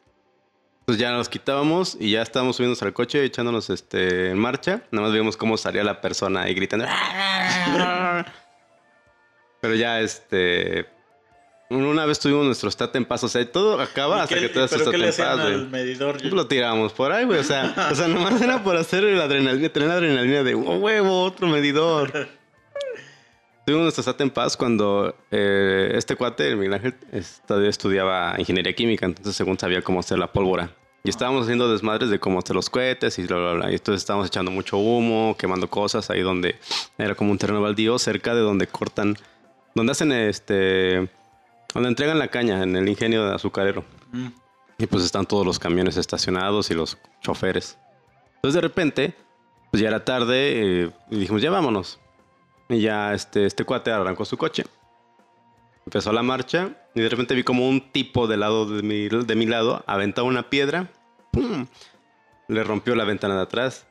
Entonces ya nos quitábamos y ya estábamos subiéndonos al coche, echándonos este, en marcha. Nada más veíamos cómo salía la persona ahí gritando. Pero ya, este... Una vez tuvimos nuestro stat en paz. O sea, todo acaba ¿Y hasta que todo ¿Pero esté qué le en paz, güey. medidor? Lo tirábamos por ahí, güey. O sea, o sea, nomás era por hacer la adrenalina, tener la adrenalina de "Oh, huevo, otro medidor. Tuvimos nuestro SAT en paz cuando eh, este cuate, el Miguel Ángel, estudiaba ingeniería química, entonces según sabía cómo hacer la pólvora. Y estábamos haciendo desmadres de cómo hacer los cohetes y bla, bla, bla. Y entonces estábamos echando mucho humo, quemando cosas ahí donde era como un terreno baldío cerca de donde cortan, donde hacen este Donde entregan la caña, en el ingenio de azucarero. Mm. Y pues están todos los camiones estacionados y los choferes. Entonces de repente, pues ya era tarde eh, y dijimos, ya vámonos. Y ya este, este cuate arrancó su coche. Empezó la marcha y de repente vi como un tipo del lado de mi, de mi lado aventaba una piedra. ¡pum! Le rompió la ventana de atrás.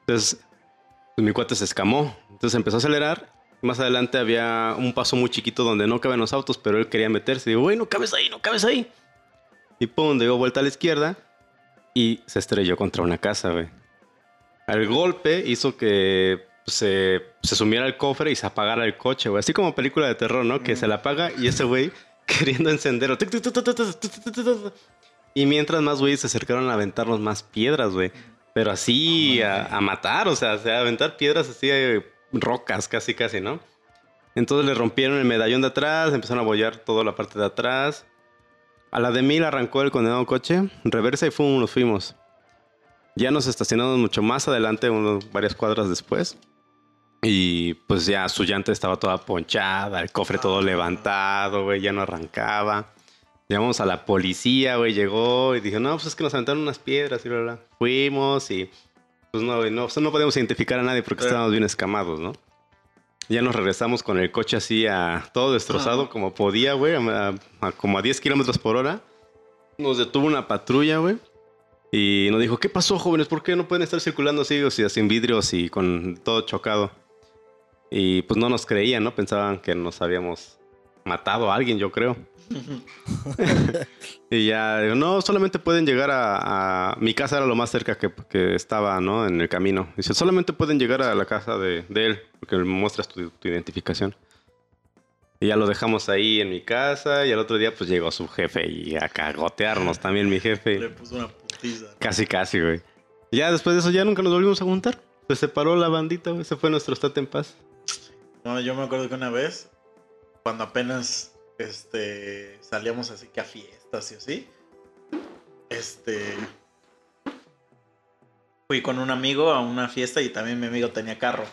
Entonces pues, mi cuate se escamó. Entonces empezó a acelerar. Más adelante había un paso muy chiquito donde no caben los autos, pero él quería meterse. Digo, güey, no cabes ahí, no cabes ahí. Y pum, dio vuelta a la izquierda y se estrelló contra una casa, güey. El golpe hizo que se, se sumiera al cofre y se apagara el coche, güey. Así como película de terror, ¿no? Que se la apaga y ese güey queriendo encenderlo. Y mientras más güeyes se acercaron a aventarnos más piedras, güey. Pero así a, matar, o sea, a aventar piedras así, eh, rocas casi, casi, ¿no? Entonces le rompieron el medallón de atrás, empezaron a bollar toda la parte de atrás. A la de mil arrancó el condenado coche, reversa y fum, nos fuimos. Ya nos estacionamos mucho más adelante, unos, varias cuadras después. Y pues ya su llanta estaba toda ponchada, el cofre todo levantado, güey, ya no arrancaba. Llamamos a la policía, güey, llegó y dijo, no, pues es que nos aventaron unas piedras y bla, bla. Fuimos y pues no, no, no podemos identificar a nadie porque estábamos bien escamados, ¿no? Ya nos regresamos con el coche así a todo destrozado como podía, güey, a- a- como a 10 kilómetros por hora. Nos detuvo una patrulla, güey. Y nos dijo, ¿qué pasó, jóvenes? ¿Por qué no pueden estar circulando así, o sea, sin vidrios y con todo chocado? Y pues no nos creían, ¿no? Pensaban que nos habíamos matado a alguien, yo creo. y ya, digo, no, solamente pueden llegar a, a- Mi casa era lo más cerca que, que estaba, ¿no? En el camino. Dice, solamente pueden llegar a la casa de, de él, porque me muestras tu, tu identificación. Y ya lo dejamos ahí en mi casa, y al otro día pues llegó su jefe y a cagotearnos también mi jefe. Le puso una putiza. Casi, casi, güey. Ya después de eso ya nunca nos volvimos a juntar. Se separó la bandita, güey. Se fue nuestro estate en paz. No, yo me acuerdo que una vez, cuando apenas este, salíamos así que a fiestas y así, este, fui con un amigo a una fiesta y también mi amigo tenía carro.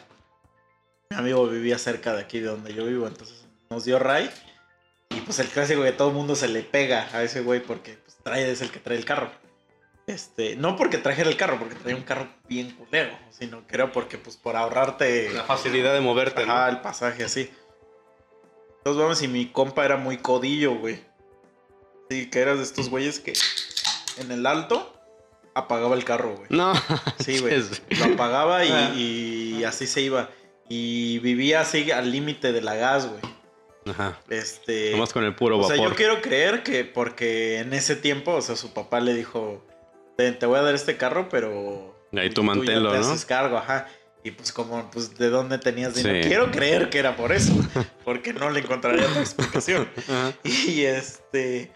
Mi amigo vivía cerca de aquí de donde yo vivo, entonces nos dio ray. Y pues el clásico que todo el mundo se le pega a ese güey porque pues, trae, es el que trae el carro. Este, no porque trajera el carro, porque traía un carro bien culero, sino que era porque pues por ahorrarte... facilidad de moverte, Ajá, el pasaje así. Entonces vamos y mi compa era muy codillo, güey. Sí, que eras de estos güeyes que en el alto apagaba el carro, güey. No. Sí, güey. Lo apagaba y, Ah. y así se iba. Y vivía así al límite de la gas, güey. Ajá. Este. Nomás con el puro o sea, vapor. yo quiero creer que porque en ese tiempo, o sea, su papá le dijo, te, voy a dar este carro, pero... Ahí tú manténlo, te ¿no? haces cargo, ajá. Y pues como, pues, ¿de dónde tenías dinero? Sí. Quiero creer que era por eso, porque no le encontraría otra explicación. Ajá. Y este...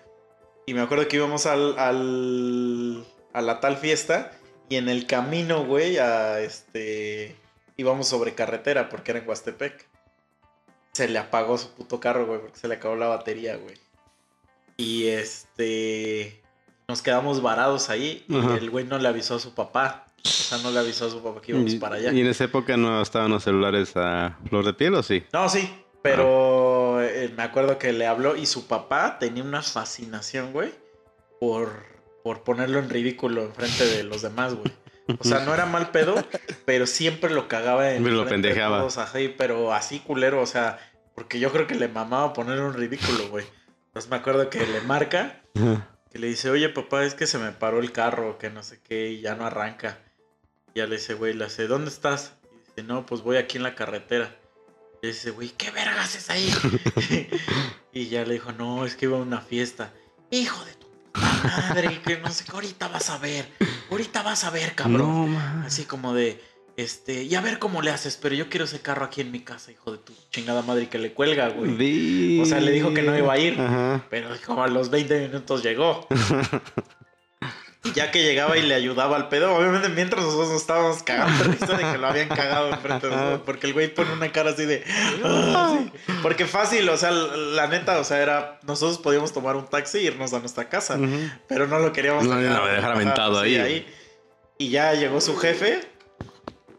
Y me acuerdo que íbamos al, al, a la tal fiesta y en el camino, güey, a este... Íbamos sobre carretera porque era en Huastepec. Se le apagó su puto carro, güey, porque se le acabó la batería, güey. Y este... Nos quedamos varados ahí y Ajá. el güey no le avisó a su papá. O sea, no le avisó a su papá que íbamos Y, para allá. y en esa época no estaban los celulares a flor de piel, ¿o sí? No, sí, pero eh, me acuerdo que le habló y su papá tenía una fascinación, güey, por, por ponerlo en ridículo enfrente de los demás, güey. O sea, no era mal pedo, pero siempre lo cagaba en lo pendejaba. todos, así, pero así culero, o sea, porque yo creo que le mamaba ponerlo en ridículo, güey. Entonces me acuerdo que le marca, que le dice, oye papá, es que se me paró el carro, que no sé qué, y ya no arranca. Y ya le dice, güey, le dice, ¿dónde estás? Y dice, no, pues voy aquí en la carretera. Y dice, güey, ¿qué vergas es ahí? y ya le dijo, no, es que iba a una fiesta. Hijo de tu madre, que no sé qué, ahorita vas a ver. Ahorita vas a ver, cabrón. No. Así como de, este, y a ver cómo le haces, pero yo quiero ese carro aquí en mi casa, hijo de tu chingada madre, que le cuelga, güey. O sea, le dijo que no iba a ir. Ajá. Pero como a los 20 minutos llegó. Y ya que llegaba y le ayudaba al pedo, obviamente mientras nosotros nos estábamos cagando risa de que lo habían cagado enfrente de nosotros, porque el güey pone una cara así de... "Ah", sí. Porque fácil, o sea, la neta, o sea, era... Nosotros podíamos tomar un taxi e irnos a nuestra casa, pero no lo queríamos No, dejar, aventado ahí. Y ya llegó su jefe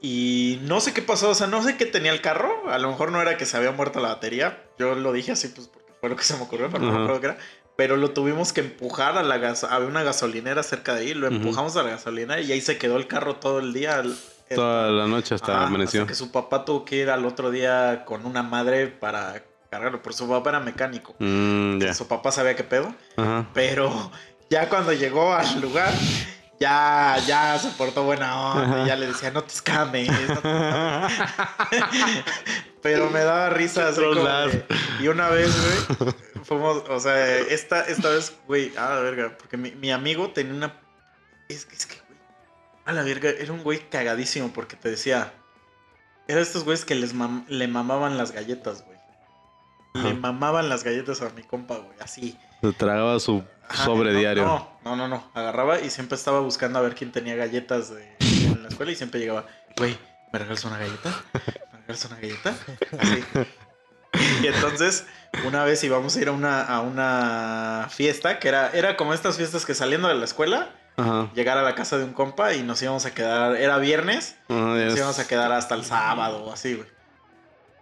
y no sé qué pasó, o sea, no sé qué tenía el carro, a lo mejor no era que se había muerto la batería, yo lo dije así pues porque fue lo que se me ocurrió, pero no me Ajá. acuerdo qué era. Pero lo tuvimos que empujar a la gas había una gasolinera cerca de ahí, lo empujamos a la gasolinera y ahí se quedó el carro todo el día. el- el- Toda la noche hasta Ajá, amaneció. hasta que su papá tuvo que ir al otro día con una madre para cargarlo, porque su papá era mecánico. Mm, ya. Su papá sabía qué pedo, Ajá. pero ya cuando llegó al lugar, ya, ya se portó buena onda, Ajá. ya le decía, no te escames. no te Pero me daba risa así como de- Y una vez, güey, fuimos, o sea, esta, esta vez, güey, a la verga, porque mi, mi amigo tenía una... Es que, es que, güey, a la verga, era un güey cagadísimo porque te decía... Era estos güeyes que les mam- le mamaban las galletas, güey. Le mamaban las galletas a mi compa, güey, así. Se tragaba su Ajá, sobre no, diario. No, no, no, no. Agarraba y siempre estaba buscando a ver quién tenía galletas de- en la escuela y siempre llegaba, güey, ¿me regalas una galleta? ¿Me regalas una galleta? Así. Y entonces, una vez íbamos a ir a una, a una fiesta, que era, era como estas fiestas que saliendo de la escuela, Ajá. llegar a la casa de un compa y nos íbamos a quedar, era viernes, ya nos íbamos a quedar hasta el sábado o así, güey.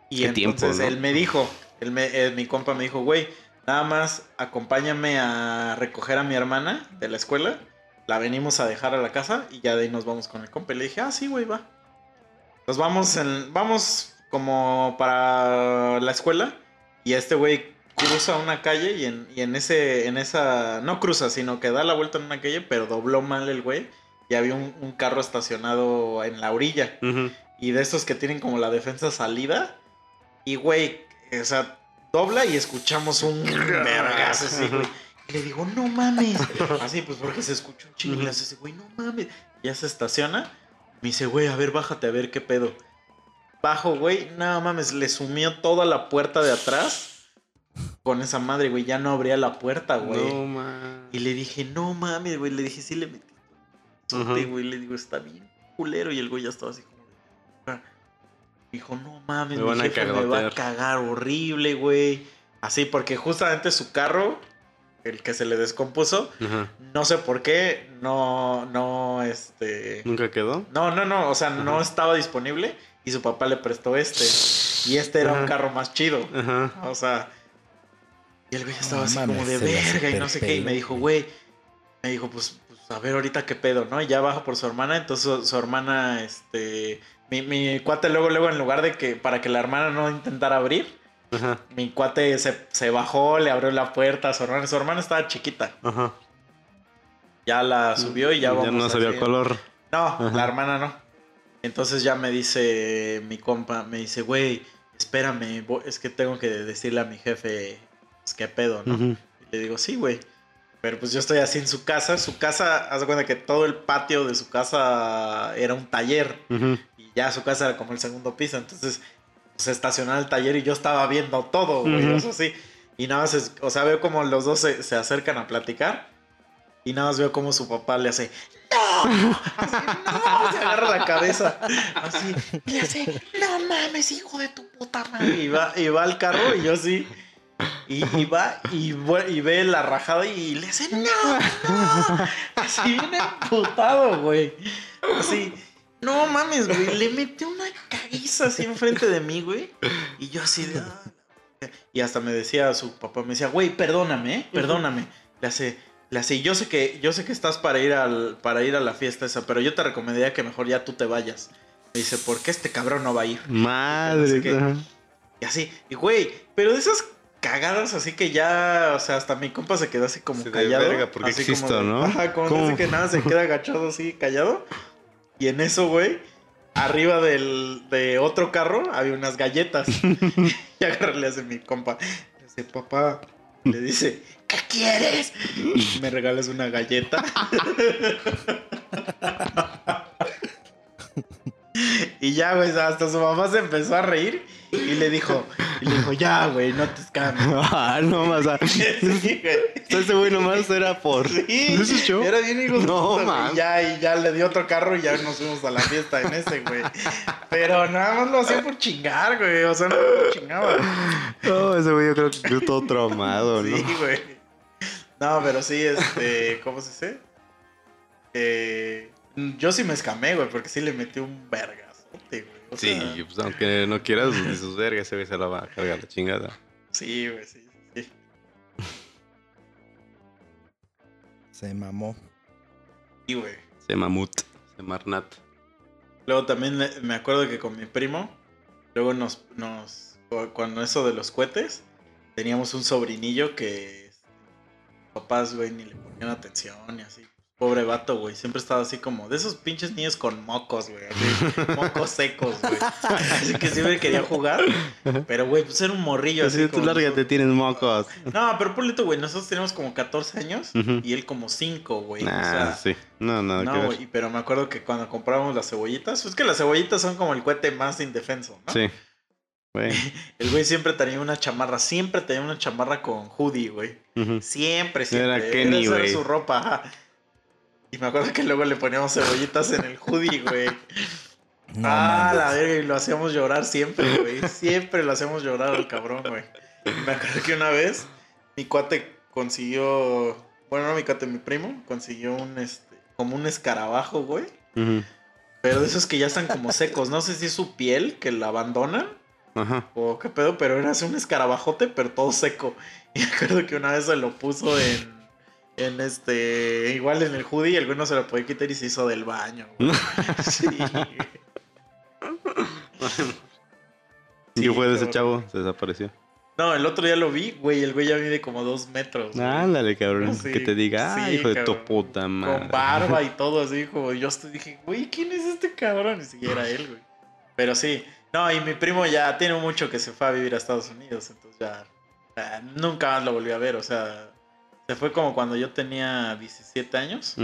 Y Qué entonces tiempo, ¿no? él me dijo, él me, eh, mi compa me dijo, güey, nada más acompáñame a recoger a mi hermana de la escuela, la venimos a dejar a la casa y ya de ahí nos vamos con el compa. Y le dije, ah, sí, güey, va. Nos vamos, en, vamos como para la escuela y este güey cruza una calle y en, y en ese, en esa, no cruza, sino que da la vuelta en una calle, pero dobló mal el güey y había un, un carro estacionado en la orilla. Y de estos que tienen como la defensa salida. Y güey, o sea, dobla y escuchamos un vergazo así, güey. Y le digo, no mames. Así, pues porque se escuchó un chingo. Y le hace ese güey, no mames. Ya se estaciona. Me dice, güey, a ver, bájate a ver qué pedo. Bajo, güey, no mames, le sumió toda la puerta de atrás. Con esa madre, güey, ya no abría la puerta, güey. No, man. Y le dije, no mames, güey. Le dije, sí le metí. Sote, güey. Le digo, está bien culero. Y el güey ya estaba así. Dijo, no mames, Me mi van a jefe me va a cagotear". cagar horrible, güey. Así, porque justamente su carro, el que se le descompuso, Ajá. no sé por qué, no, no, este. ¿Nunca quedó? No, no, no, o sea, no estaba disponible y su papá le prestó este. Y este era un carro más chido. Ajá. O sea. Y el güey estaba así mames, como de verga y no sé qué. Y me dijo, güey. Me dijo, pues, pues, a ver ahorita qué pedo, ¿no? Y ya baja por su hermana. Entonces su, su hermana, este. Mi, mi cuate luego, luego, en lugar de que para que la hermana no intentara abrir, Ajá. mi cuate se, se bajó, le abrió la puerta a su hermana. Su hermana estaba chiquita. Ajá. Ya la subió y ya vamos. no sabía color. No, Ajá. la hermana no. Entonces ya me dice mi compa, me dice, güey, espérame, es que tengo que decirle a mi jefe, pues, qué pedo, ¿no? Y le digo, sí, güey. Pero pues yo estoy así en su casa. Su casa, haz de cuenta que todo el patio de su casa era un taller. Ujú. Y ya su casa era como el segundo piso. Entonces se estacionaba el taller y yo estaba viendo todo, güey. Ujú. O sea, sí. Y nada más, o sea, veo como los dos se, se acercan a platicar. Y nada más veo como su papá le hace, ¡No! Así, ¡No! Se agarra la cabeza. Así, le hace, ¡No mames, hijo de tu puta madre! Y va, y va al carro y yo así. Y, y va y, y ve la rajada y le hace, ¡No! ¡No! Así viene emputado, güey. Así. No mames, güey. Le metió una caguiza así enfrente de mí, güey. Y yo así de. "Ah, la verga". Y hasta me decía su papá, me decía, güey, perdóname, ¿eh? perdóname. Le hace, le hace, yo sé que, yo sé que estás para ir al, para ir a la fiesta esa, pero yo te recomendaría que mejor ya tú te vayas. Me dice, ¿por qué este cabrón no va a ir? Madre. No sé qué. ajá. Y así, y güey, pero de esas cagadas así que ya, o sea, hasta mi compa se quedó así como Sí, de callado. verga, porque así existo, como de- ¿no? Ajá, como ¿Cómo? así que nada, se queda agachado así, callado. Y en eso, güey, arriba del, de otro carro había unas galletas. y agarra, le hace mi compa. Le dice, papá, le dice, ¿qué quieres? Me regalas una galleta. y ya, güey, hasta su mamá se empezó a reír y le dijo, y le dijo, ya, güey, no te escames. Ah, no más. ah. Sí. Ese güey nomás era por. Sí, ¿Ese show? era bien hijo de No, man. Ya, y ya le dio otro carro y ya nos fuimos a la fiesta en ese, güey. Pero nada más lo hacía por chingar, güey. O sea, no lo chingaba. No, ese güey yo creo que quedó todo traumado, ¿no? Sí, güey. No, pero sí, este, ¿cómo se dice? Eh, yo sí me escamé, güey, porque sí le metí un vergas. Güey. Sí, pues aunque no quieras, pues, sus vergas, se la va a cargar la chingada. Sí, güey, sí, sí. Se mamó. Sí, güey. Se mamut, se marnat. Luego también me acuerdo que con mi primo, luego nos, nos cuando eso de los cohetes, teníamos un sobrinillo que este, papás, güey, ni le ponían atención y así. Pobre vato, güey, siempre estaba así como de esos pinches niños con mocos, güey, así, mocos secos, güey. Así que siempre quería jugar, pero, güey, pues era un morrillo así. Así tú como lárgate, tienes mocos. No, pero tú, güey, nosotros teníamos como 14 años y él como 5, güey. o Nah, sea, sí. No, nada no, güey, pero me acuerdo que cuando comprábamos las cebollitas, es que las cebollitas son como el cohete más indefenso, ¿no? Sí. Güey. El güey siempre tenía una chamarra, siempre tenía una chamarra con hoodie, güey. Siempre, siempre. Era Kenny, güey. su ropa. Y me acuerdo que luego le poníamos cebollitas en el hoodie, güey. No ah, la verga, y lo hacíamos llorar siempre, güey. Siempre lo hacíamos llorar al cabrón, güey. Me acuerdo que una vez mi cuate consiguió, bueno, no mi cuate, mi primo, consiguió un, este, como un escarabajo, güey. Pero de esos que ya están como secos. No sé si es su piel que la abandonan Ajá. o qué pedo, pero era así un escarabajote, pero todo seco. Y me acuerdo que una vez se lo puso en, en este, igual en el hoodie, el güey no se lo podía quitar y se hizo del baño. güey. Sí. ¿Y Sí, qué fue de ese chavo? Se desapareció. No, el otro día lo vi, güey, el güey ya mide como dos metros. güey. Ándale, cabrón. Sí, que te diga, ah, sí, hijo de tu puta madre. Con barba y todo así, como yo dije, güey, ¿quién es este cabrón? Ni siquiera él, güey. Pero sí, no, y mi primo ya tiene mucho que se fue a vivir a Estados Unidos, entonces ya nunca más lo volví a ver, o sea, se fue como cuando yo tenía 17 años,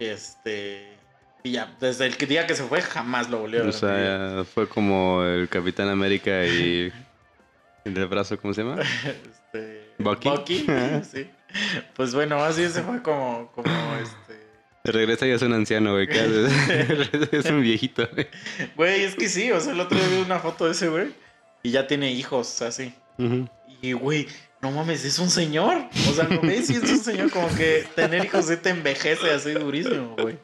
este, y ya, desde el día que se fue jamás lo volví a ver. O sea, fue como el Capitán América y el del brazo, ¿cómo se llama? este, Bucky. sí. Pues bueno, así se fue como, como este... Regresa y es un anciano, güey. es un viejito, güey. Güey, es que sí, o sea, el otro día vi una foto de ese güey y ya tiene hijos, así. Ujú. Y güey, no mames, es un señor. O sea, no ves si es un señor, como que tener hijos sí te envejece así durísimo, güey.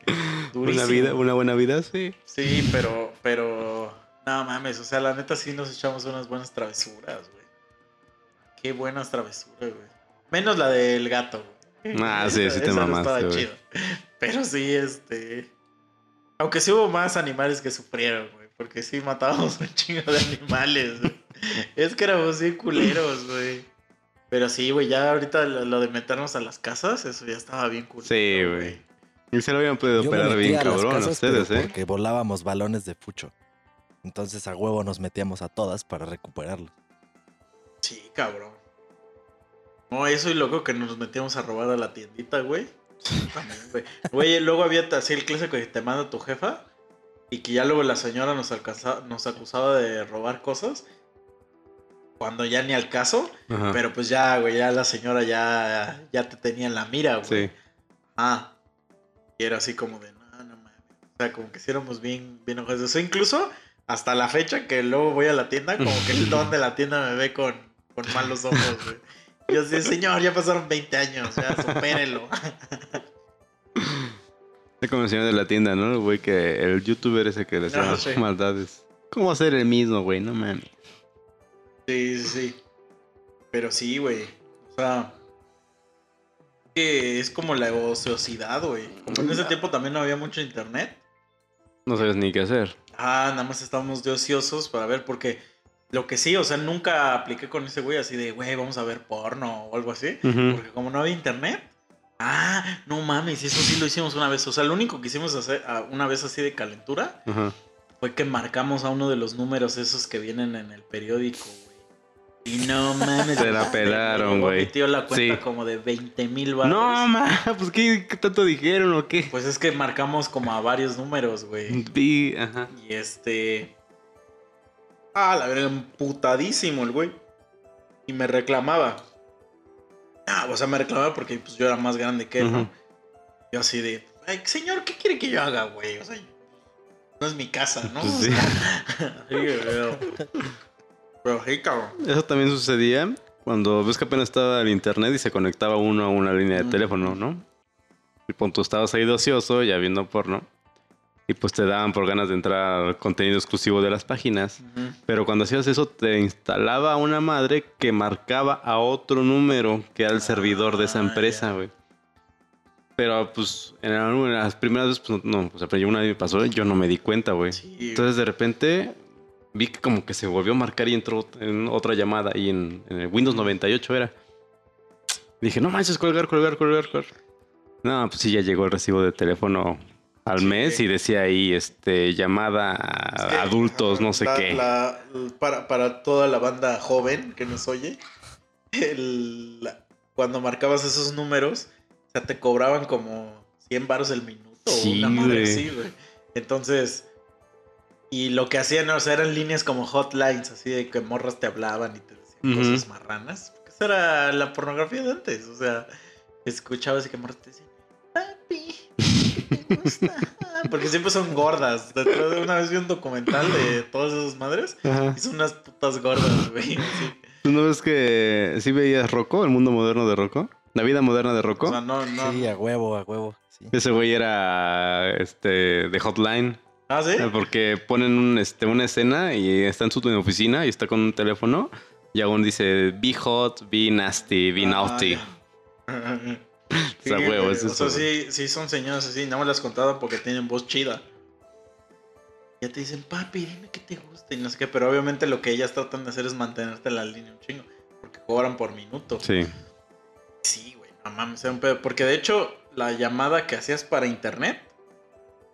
Durísimo. Una vida, una buena vida, sí. Sí, pero, pero, no mames, o sea, la neta sí nos echamos unas buenas travesuras, güey. Qué buenas travesuras, güey. Menos la del gato, güey. Ah, sí, sí te no chido. Pero sí, este. Aunque sí hubo más animales que sufrieron, güey. Porque sí matábamos un chingo de animales, güey. Es que éramos bien culeros, güey. Pero sí, güey, ya ahorita lo, lo de meternos a las casas, eso ya estaba bien culero. Sí, güey. Y se lo habían podido Yo operar bien a cabrón a casas, pero ustedes, ¿eh? Porque volábamos balones de fucho. Entonces a huevo nos metíamos a todas para recuperarlos. Sí, cabrón. No, eso y luego que nos metíamos a robar a la tiendita, güey. También, güey. Güey, luego había así el clásico que te manda tu jefa y que ya luego la señora nos, alcanza- nos acusaba de robar cosas cuando ya ni al caso, Ajá. pero pues ya, güey, ya la señora ya, ya te tenía en la mira, güey. Sí. Ah. Y era así como de, no, no mames. O sea, como que si éramos bien, bien enojados. O sea, incluso hasta la fecha que luego voy a la tienda, como que el don de la tienda me ve con, con malos ojos, güey. Yo así, señor, ya pasaron 20 años, ya supérelo. Es como el señor de la tienda, ¿no? El güey que... El youtuber ese que le Ah, las sí. maldades. ¿Cómo hacer el mismo, güey? No mames. Sí, sí, sí. Pero sí, güey. O sea, que es como la ociosidad, güey. Como en ese tiempo también no había mucho internet. No sabes ni qué hacer. Ah, nada más estábamos de ociosos para ver, porque lo que sí, o sea, nunca apliqué con ese güey así de, güey, vamos a ver porno o algo así. Porque como no había internet. Ah, no mames, eso sí lo hicimos una vez. O sea, lo único que hicimos hacer ah, una vez así de calentura fue que marcamos a uno de los números esos que vienen en el periódico, güey. Y no mames. Se la pelaron, güey. Metió la cuenta Sí. como de 20 mil baros. No, ma, pues ¿qué, qué tanto dijeron o qué? Pues es que marcamos como a varios números, güey. Ajá. Y este. Ah, la verdad, emputadísimo el güey. Y me reclamaba. Ah, o sea, me reclamaba porque pues, yo era más grande que él, ¿no? Yo así de. Ay, señor, ¿qué quiere que yo haga, güey? O sea, no es mi casa, ¿no? Pues sí. pero. Sí, cabrón. Eso también sucedía cuando ves que apenas estaba el internet y se conectaba uno a una línea de teléfono, ¿no? Y pon tú estabas ahí de ocioso, ya viendo porno. Y pues te daban por ganas de entrar al contenido exclusivo de las páginas. Pero cuando hacías eso, te instalaba una madre que marcaba a otro número que era el servidor de esa Ah, empresa, güey. Pero pues en, la- en las primeras veces, pues no, o sea, yo una vez me pasó, yo no me di cuenta, güey. Sí, güey. Entonces de repente vi que como que se volvió a marcar y entró en otra llamada y en, en el Windows 98 era. Dije, no manches, colgar, colgar, colgar, colgar. No, pues sí, ya llegó el recibo de teléfono al Sí. mes y decía ahí, este, llamada a Es que, adultos, no sé la- qué. la- para, para toda la banda joven que nos oye, el- la- cuando marcabas esos números, o sea, te cobraban como 100 baros el minuto Sí, una madre así, güey. Entonces, y lo que hacían, o sea, eran líneas como hotlines, así de que morras te hablaban y te decían cosas marranas. Porque esa era la pornografía de antes, o sea, escuchabas y que morras te decían, papi, ¿qué te gusta? Porque siempre son gordas. Después de una vez vi un documental de todas esas madres Ajá. y son unas putas gordas, güey. Sí. ¿Tú no ves que sí veías Rocco, el mundo moderno de Rocco? La vida moderna de Rocco. O sea, no, no. Sí, a huevo, a huevo. Sí. Ese güey era este de Hotline. ¿Ah, sí? Porque ponen un, este, una escena y está en su oficina y está con un teléfono. Y aún dice, be hot, be nasty, be Ah, naughty. O sea, huevo, güey, es o eso, sea, sí, sí son señoras así, no me las contaba porque tienen voz chida. Ya te dicen, papi, dime qué te gusta y no sé qué, pero obviamente lo que ellas tratan de hacer es mantenerte en la línea un chingo, porque cobran por minuto. Sí. Sí, güey, no mames, era un pedo. Porque de hecho, la llamada que hacías para internet,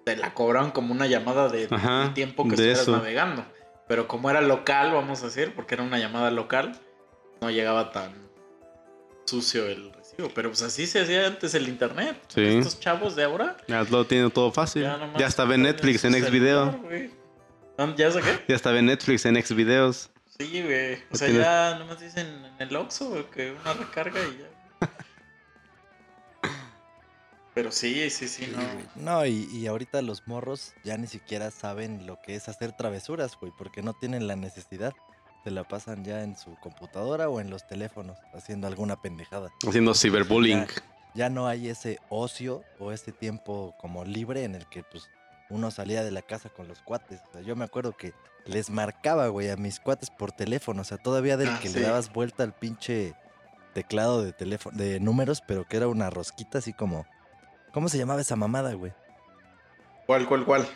te la cobraban como una llamada de, Ajá, tiempo que estuvieras eso. navegando. Pero como era local, vamos a decir, porque era una llamada local, no llegaba tan sucio el recibo. Pero pues así se hacía antes el internet. Sí. Estos chavos de ahora. Ya lo tiene todo fácil. Ya, Ya, nomás está en Netflix, en celular, güey. ¿Dónde- ¿Ya saqué? Ya está en Netflix, en Xvideos. Sí, güey. O sea, ya nomás dicen en el Oxxo que una recarga y ya. Pero sí, sí, sí, no. No, y, y ahorita los morros ya ni siquiera saben lo que es hacer travesuras, güey, porque no tienen la necesidad. Se la pasan ya en su computadora o en los teléfonos haciendo alguna pendejada. Haciendo ciberbullying. Ya no hay ese ocio o ese tiempo como libre en el que pues uno salía de la casa con los cuates. O sea, yo me acuerdo que les marcaba, güey, a mis cuates por teléfono. O sea, todavía del Ah, que sí. le dabas vuelta al pinche teclado de teléfono, de números, pero que era una rosquita así como. ¿Cómo se llamaba esa mamada, güey? ¿Cuál, cuál, cuál?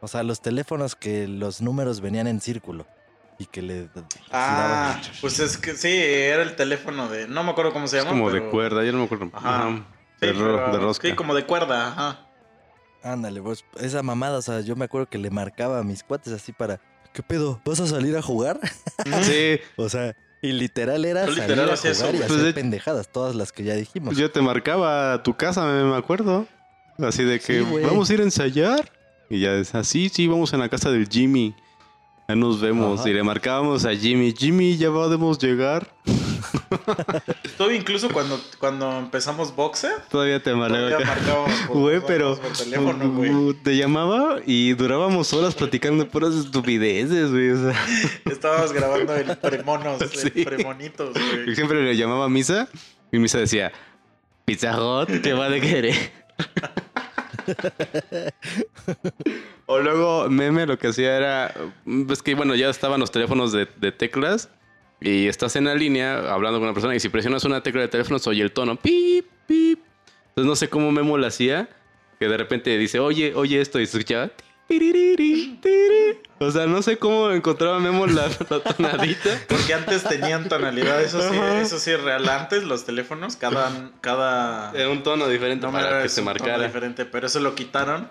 O sea, los teléfonos que los números venían en círculo y que le Ah, giraban. pues es que sí, era el teléfono de. No me acuerdo cómo se Es llama. como de cuerda, yo no me acuerdo. Ajá. Ajá. Sí, De, ro- pero- de rosca. Sí, como de cuerda, ajá. Ándale, pues esa mamada, o sea, yo me acuerdo que le marcaba a mis cuates así para. ¿Qué pedo? ¿Vas a salir a jugar? Sí, O sea, y literal era salir literal a jugar eso, y güey. hacer Pues de- pendejadas, todas las que ya dijimos. pues yo te marcaba a tu casa, me, me acuerdo. Así de que Sí, vamos a ir a ensayar. Y ya es así, sí, vamos en la casa del Jimmy. Ya nos vemos. Ajá. Y le marcábamos a Jimmy, Jimmy, ya podemos llegar. Todo incluso cuando, cuando empezamos boxe, Todavía te Güey, pero por teléfono, güey. te llamaba y durábamos horas platicando puras estupideces, güey. O sea, Estábamos grabando el premonos, Sí. el premonitos, güey. siempre le llamaba a Misa y Misa decía, Pizza Hut, ¿qué va de querer? o luego Meme lo que hacía era, pues que bueno, ya estaban los teléfonos de, de teclas y estás en la línea hablando con una persona y si presionas una tecla de teléfono se oye el tono, pip, pip. Entonces no sé cómo Memo lo hacía, que de repente dice, oye, oye esto y se escuchaba... O sea, no sé cómo encontraba Memo la, la tonadita. Porque antes tenían tonalidad, eso sí, eso sí es real. Antes los teléfonos, cada, cada Era un tono diferente para que se marcara. diferente, pero eso lo quitaron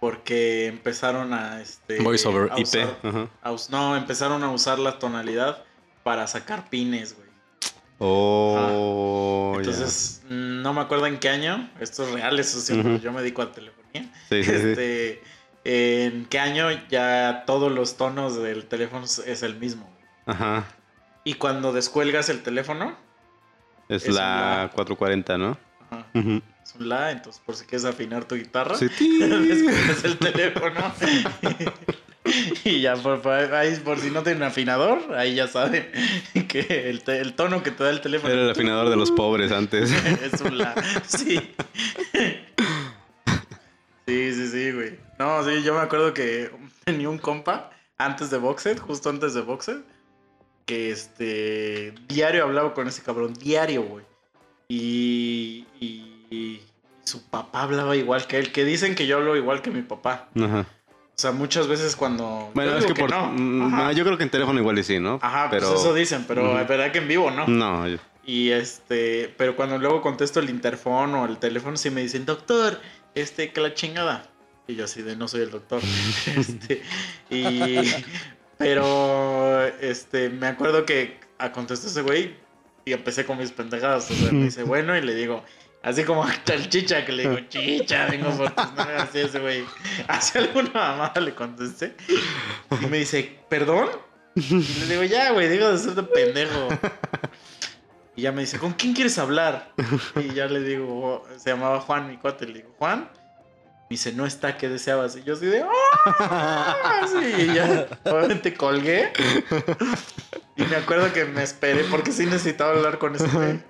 porque empezaron a este Voice over a IP. usar- a no, empezaron a usar la tonalidad para sacar pines, güey. Oh. Entonces, no me acuerdo en qué año, esto es real, eso sí, Ujú. yo me dedico a telefonía. Sí, sí, sí. Este, en qué año ya todos los tonos del teléfono es- el mismo. güey. Ajá. Y cuando descuelgas el teléfono, Es, la la. 440, ¿no? ajá, es un la, entonces por si quieres afinar tu guitarra, Sí. descuelgas el teléfono. y ya, por, ahí, por si no tienen afinador, ahí ya saben que el, te- el tono que te da el teléfono Era el afinador de los pobres antes. es un la. Sí. Sí, sí, sí, güey. No, sí, yo me acuerdo que tenía un compa antes de Boxed, justo antes de Boxed, que este diario hablaba con ese cabrón, diario, güey. Y, y, y su papá hablaba igual que él, que dicen que yo hablo igual que mi papá. Ajá. O sea, muchas veces cuando... Bueno, es que, por. no. mm, no, yo creo que en teléfono igual y sí, ¿no? Ajá, pero. pues eso dicen, pero es verdad que en vivo, ¿no? No, yo- Y este, pero cuando luego contesto el interfón o el teléfono, sí me dicen, doctor, este, que la chingada. Y yo así de, no soy el doctor. este, y, pero, este, me acuerdo que a contestar ese güey y empecé con mis pendejadas. O sea, me dice, bueno, y le digo, así como al chicha, que le digo, chicha, vengo por tus nalgas", así ese güey. Hace alguna mamada le contesté. Y me dice, ¿perdón? Y le digo, ya, güey, digo de ser de pendejo. Y ya me dice, ¿con quién quieres hablar? Y ya le digo, se llamaba Juan, mi cuate. Le digo, Juan. Me dice, no está, ¿qué deseabas? Y yo así de, ¡ah! Sí, y ya, obviamente colgué. Y me acuerdo que me esperé, porque sí necesitaba hablar con ese güey.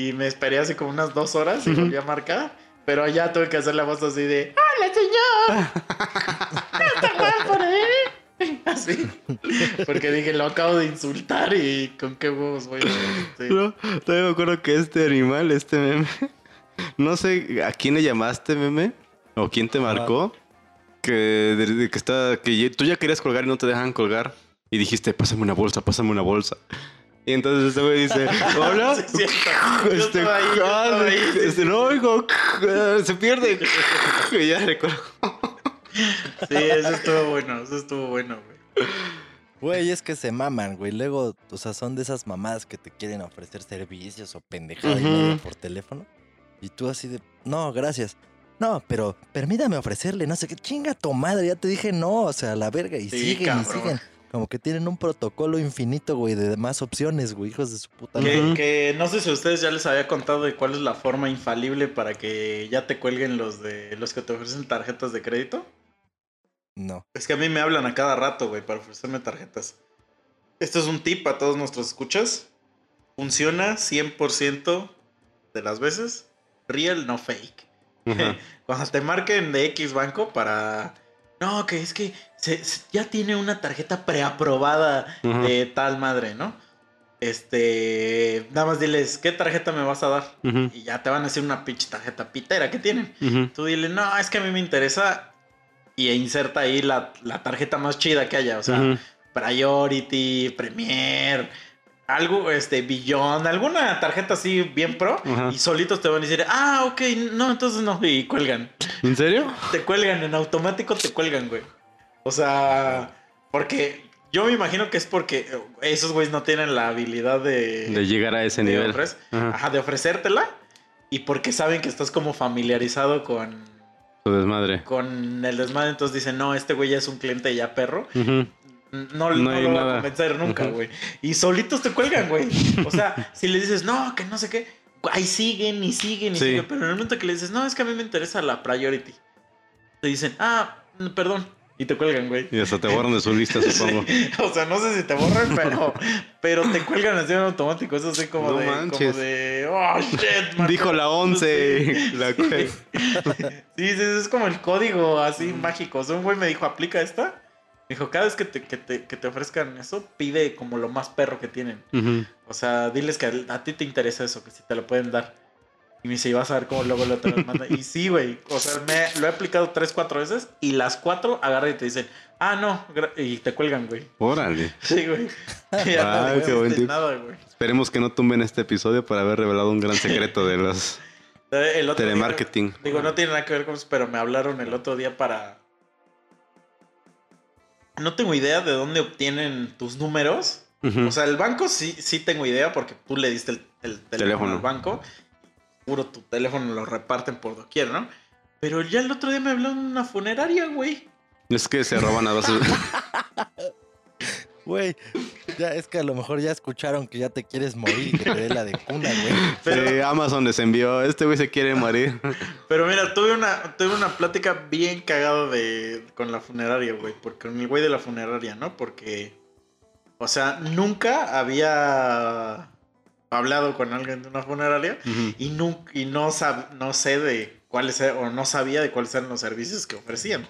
Y me esperé así como unas dos horas y volví a marcar. Pero allá tuve que hacer la voz así de, ¡Hola, señor! ¿Está Juan por ahí? Así. Porque dije, lo acabo de insultar y con qué huevos voy a... este, No, todavía me acuerdo que este animal, este meme. No sé a quién le llamaste, meme. O quién te marcó. Que, de- de que, está, que tú ya querías colgar y no te dejan colgar. Y dijiste, pásame una bolsa, pásame una bolsa. Y entonces este güey dice, hola. Sí, Este, ahí, ah, este, no, hijo, se pierde. Y ya recuerdo. Sí, eso estuvo bueno, eso estuvo bueno, güey. Güey, es que se maman, güey. Luego, o sea, son de esas mamadas que te quieren ofrecer servicios o pendejada y Ujú. media por teléfono. Y tú así de, no, gracias. No, pero permítame ofrecerle, no sé qué, chinga tu madre, ya te dije no, o sea, la verga, y Sí, siguen y siguen. Como que tienen un protocolo infinito, güey, de más opciones, güey, hijos de su puta madre. Que, que no sé si a ustedes ya les había contado de cuál es la forma infalible para que ya te cuelguen los de los que te ofrecen tarjetas de crédito. No. Es que a mí me hablan a cada rato, güey, para ofrecerme tarjetas. Esto es un tip a todos nuestros escuchas. Funciona 100% de las veces. Real, no fake. Cuando te marquen de X banco para... No, que es que se- se- ya tiene una tarjeta preaprobada Ajá. de tal madre, ¿no? Este... Nada más diles, ¿qué tarjeta me vas a dar? Y ya te van a decir una pinche tarjeta pitera que tienen. Tú dile, no, es que a mí me interesa. Y inserta ahí la, la tarjeta más chida que haya. O sea. Priority, Premier, algo, este, Beyond, alguna tarjeta así bien pro. Ajá. Y solitos te van a decir, ah, ok, no, entonces no. Y cuelgan. ¿En serio? Te cuelgan, en automático te cuelgan, güey. O sea, porque yo me imagino que es porque esos güeyes no tienen la habilidad de, De llegar a ese de nivel. ofrecer- Ajá. ajá, de ofrecértela. Y porque saben que estás como familiarizado con, Su desmadre. con el desmadre, entonces dicen, no, este güey ya es un cliente ya perro. Ujú. No, No no hay lo va nada. a convencer nunca, güey. Y solitos te cuelgan, güey. O sea, si le dices, no, que no sé qué, ahí siguen y siguen y Sí. siguen. Pero en el momento que le dices, no, es que a mí me interesa la priority, te dicen, ah, mm, perdón. Y te cuelgan, güey. Y hasta te borran de su lista, supongo. Sí. O sea, no sé si te borran, pero, pero te cuelgan así en automático. Eso así como No de. Como manches. de. Oh shit, marcó". Dijo la 11. Sí. La Sí. Sí, sí, es como el código así mágico. O sea, un güey me dijo, aplica esta. Me dijo, cada vez que te, que, te, que te ofrezcan eso, pide como lo más perro que tienen. O sea, diles que a, a ti te interesa eso, que si te lo pueden dar. Y me dice, y vas a ver cómo luego lo te los manda. Y sí, güey. O sea, me, lo he aplicado tres, cuatro veces. Y las cuatro agarran y te dicen, ah, no. gra-", Y te cuelgan, güey. Órale. Sí, güey. Ah, no qué buen nada, güey. Esperemos que no tumben este episodio por haber revelado un gran secreto de los El otro día- telemarketing. Digo, no tiene nada que ver con eso, pero me hablaron el otro día para. No tengo idea de dónde obtienen tus números. O sea, el banco sí, sí tengo idea porque tú le diste el, el teléfono, Teléfono. al banco. Puro tu teléfono lo reparten por doquier, ¿no? Pero ya el otro día me habló en una funeraria, güey. Es que se roban a veces. Güey, ya es que a lo mejor ya escucharon que ya te quieres morir y que te dé la de cuna, güey. Pero- Sí, Amazon les envió. Este güey se quiere morir. Pero mira, tuve una, tuve una plática bien cagada de, con la funeraria, güey. Porque con el güey de la funeraria, ¿no? Porque, o sea, nunca había hablado con alguien de una funeraria y, nu- y no, sab- no sé de cuáles e- o no sabía de cuáles eran los servicios que ofrecían.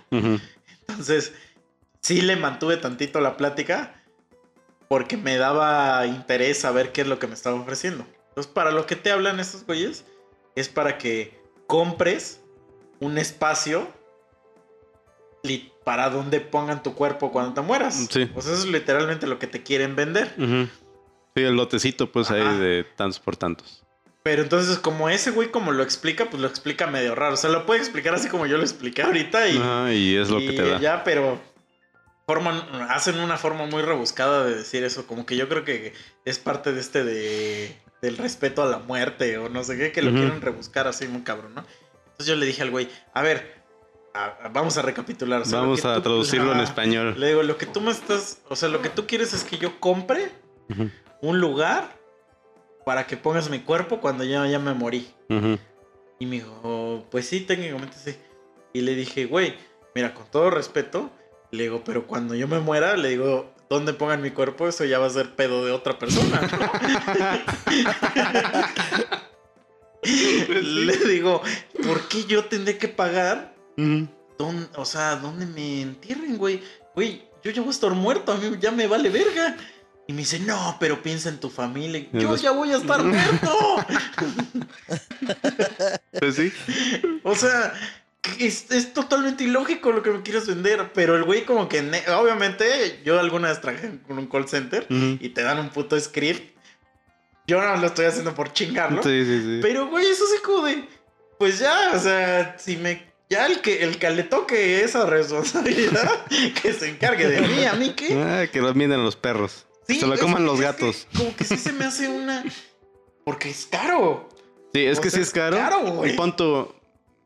Entonces, sí le mantuve tantito la plática porque me daba interés saber qué es lo que me estaba ofreciendo. Entonces, para lo que te hablan estos güeyes es para que compres un espacio para donde pongan tu cuerpo cuando te mueras. Sí. O sea, eso es literalmente lo que te quieren vender. Sí, el lotecito, pues Ajá. ahí de tantos por tantos. Pero entonces, como ese güey como lo explica, pues lo explica medio raro. O sea, lo puede explicar así como yo lo expliqué ahorita y, Ajá, y es lo que te da. ya, pero forman, hacen una forma muy rebuscada de decir eso. Como que yo creo que es parte de este de del respeto a la muerte o no sé qué, que lo quieren rebuscar así muy cabrón, ¿no? Entonces yo le dije al güey, a ver, a- a- vamos a recapitular. o sea, Vamos a tú- traducirlo en español. Le digo, lo que tú me estás, o sea, lo que tú quieres es que yo compre un lugar para que pongas mi cuerpo cuando ya, ya me morí. ujú. Y me dijo, pues sí, técnicamente sí. Y le dije, güey, mira, con todo respeto, le digo, pero cuando yo me muera, le digo, ¿dónde pongan mi cuerpo? Eso ya va a ser pedo de otra persona, ¿no? le digo, ¿por qué yo tendré que pagar? O sea, ¿dónde me entierren, güey? Güey, yo ya voy a estar muerto, a mí ya me vale verga. Y me dice, no, pero piensa en tu familia. Yo ya voy a estar muerto. Pues sí. O sea, es, es totalmente ilógico lo que me quieres vender. Pero el güey como que, obviamente, yo alguna vez trabajé con un call center Ujú. y te dan un puto script. Yo no lo estoy haciendo por chingarlo. Sí, sí, sí. Pero, güey, eso así como de, pues ya, o sea, si me... Ya el que, el que le toque esa responsabilidad, que se encargue de mí, a mí qué. Ah, que lo miren los perros. Sí, se lo es coman los es que gatos. como que sí se me hace una... Porque es caro. Sí, es O que sea, sí es caro. caro, güey. Y pon tu-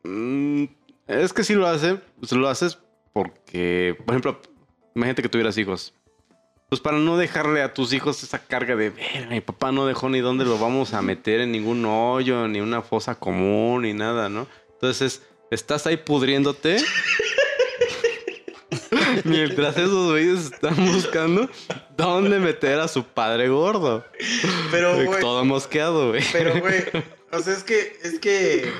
mm, es que sí lo hace. Pues lo haces porque, por ejemplo, imagínate que tuvieras hijos. Pues para no dejarle a tus hijos esa carga de, "Ver, mi papá no dejó ni dónde lo vamos a meter en ningún hoyo, ni una fosa común, ni nada, ¿no? Entonces, estás ahí pudriéndote. Mientras esos güeyes están buscando dónde meter a su padre gordo. Pero, güey, Todo mosqueado, güey. pero, güey, o sea, es que, es que...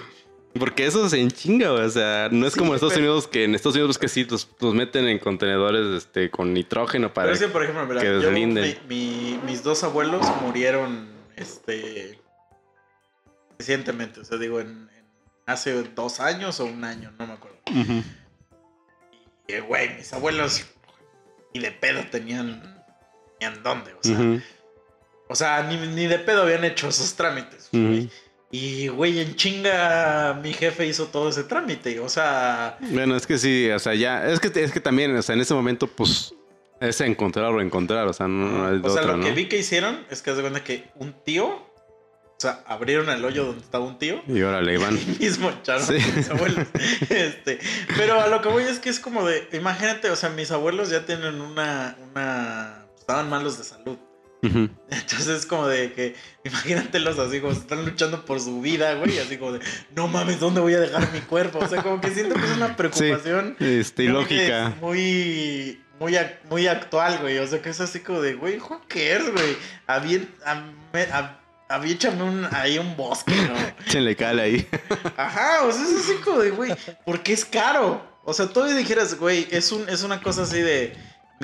Porque eso se enchinga. O sea, no es Sí, como en Estados pero- Unidos que en Estados Unidos que sí los, los meten en contenedores este, con nitrógeno para. Pero es que, por ejemplo, mira, que deslinden. mi- mi- mis dos abuelos murieron, este... Recientemente, o sea, digo, en, en- hace dos años o un año, no me acuerdo. Y, eh, güey, mis abuelos ni de pedo tenían... Tenían dónde, o sea... O sea, ni, ni de pedo habían hecho esos trámites. Ujú. Y, güey, en chinga mi jefe hizo todo ese trámite. O sea, Bueno, es que sí, o sea, ya. Es que, es que también, o sea, en ese momento, pues. Es encontrar o encontrar, o sea, no, no hay o sea otra, lo que vi que hicieron es que haz de cuenta que un tío, o sea, abrieron el hoyo donde estaba un tío. Y órale, Iván. Y mismo echaron Sí. a mis abuelos. Este, pero a lo que voy es que es como de, imagínate, o sea, mis abuelos ya tienen una, una, estaban malos de salud. Entonces es como de que, imagínatelos así como están luchando por su vida, güey, así como de, no mames, ¿dónde voy a dejar mi cuerpo? O sea, como que siento que es una preocupación. Este, creo que ilógica. es Muy, muy, muy actual, güey. O sea, que es así como de, güey, who cares, güey? Avien- am- a- Aviéchame un, ahí un bosque, ¿no? Échenle cal ahí. Ajá, o sea, es así como de, güey, porque es caro. O sea, todavía dijeras, güey, es, un, es una cosa así de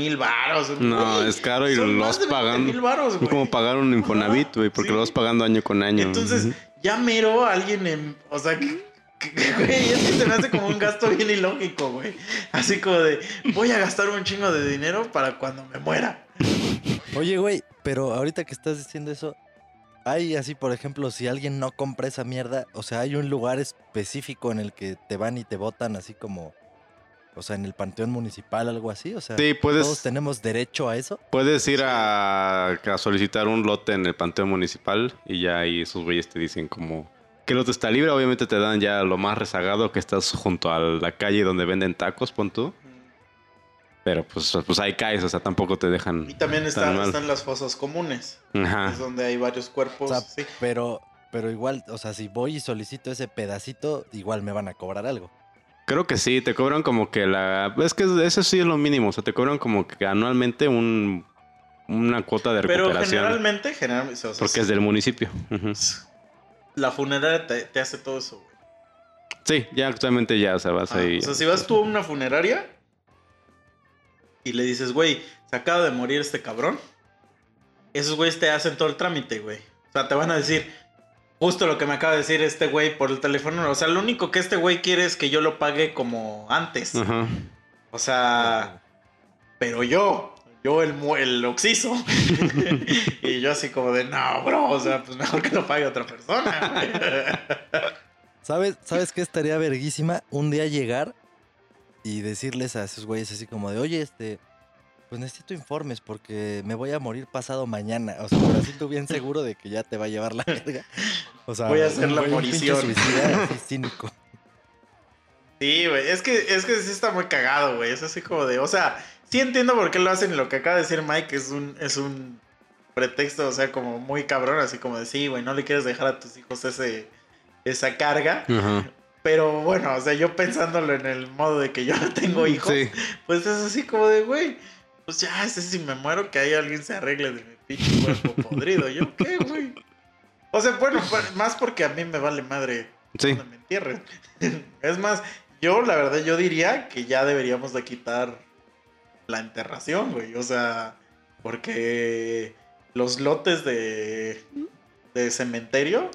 mil varos. No, güey, es caro y son lo más vas de 20 pagando. mil güey. como pagar un Infonavit, güey, porque Sí. lo vas pagando año con año. Entonces, Ujú. ya mero alguien en. O sea, güey, es que se me hace como un gasto bien ilógico, güey. Así como de, voy a gastar un chingo de dinero para cuando me muera. Oye, güey, pero ahorita que estás diciendo eso, hay así, por ejemplo, si alguien no compra esa mierda, o sea, hay un lugar específico en el que te van y te votan así como, o sea, en el panteón municipal, algo así, o sea, Sí, puedes- todos tenemos derecho a eso. Puedes ir a, a solicitar un lote en el panteón municipal y ya ahí esos güeyes te dicen como que el lote está libre. Obviamente te dan ya lo más rezagado que estás junto a la calle donde venden tacos, pon tú. Pero pues, pues ahí caes, o sea, tampoco te dejan. Y también tan están, mal. están las fosas comunes. Ajá. Es donde hay varios cuerpos. O sea, sí. pero, pero igual, o sea, si voy y solicito ese pedacito, igual me van a cobrar algo. Creo que sí, te cobran como que la. Es que eso sí es lo mínimo, o sea, te cobran como que anualmente un, una cuota de Pero recuperación. generalmente, generalmente, o sea, porque es del municipio. La funeraria te, te hace todo eso, güey. Sí, ya actualmente ya, o sea, vas Ah, ahí. O sea, si vas tú a una funeraria y le dices, güey, se acaba de morir este cabrón, esos güeyes te hacen todo el trámite, güey. O sea, te van a decir, Justo lo que me acaba de decir este güey por el teléfono. O sea, lo único que este güey quiere es que yo lo pague como antes. Ajá. O sea, pero yo, yo el, el oxiso. y yo así como de, no, bro, o sea, pues mejor que lo pague otra persona. güey". ¿Sabes, ¿Sabes qué estaría verguísima? Un día llegar y decirles a esos güeyes así como de, oye, este, pues necesito informes porque me voy a morir pasado mañana. O sea, pero así tú bien seguro de que ya te va a llevar la verga. O sea, Voy a hacer la morición. suicida, así cínico. Sí, güey, es que, es que sí está muy cagado, güey. Es así como de, o sea, sí entiendo por qué lo hacen y lo que acaba de decir Mike es un, es un pretexto, o sea, como muy cabrón, así como de, sí, güey, no le quieres dejar a tus hijos ese, esa carga. Ajá. Pero bueno, o sea, yo pensándolo en el modo de que yo no tengo hijos, Sí. pues es así como de, güey, pues ya, ese si me muero, que ahí alguien se arregle de mi pinche cuerpo podrido. ¿Yo qué, güey? O sea, bueno, pues, más porque a mí me vale madre Sí. donde me entierren. es más, yo la verdad yo diría que ya deberíamos de quitar la enterración, güey. O sea, porque los lotes de, de cementerio,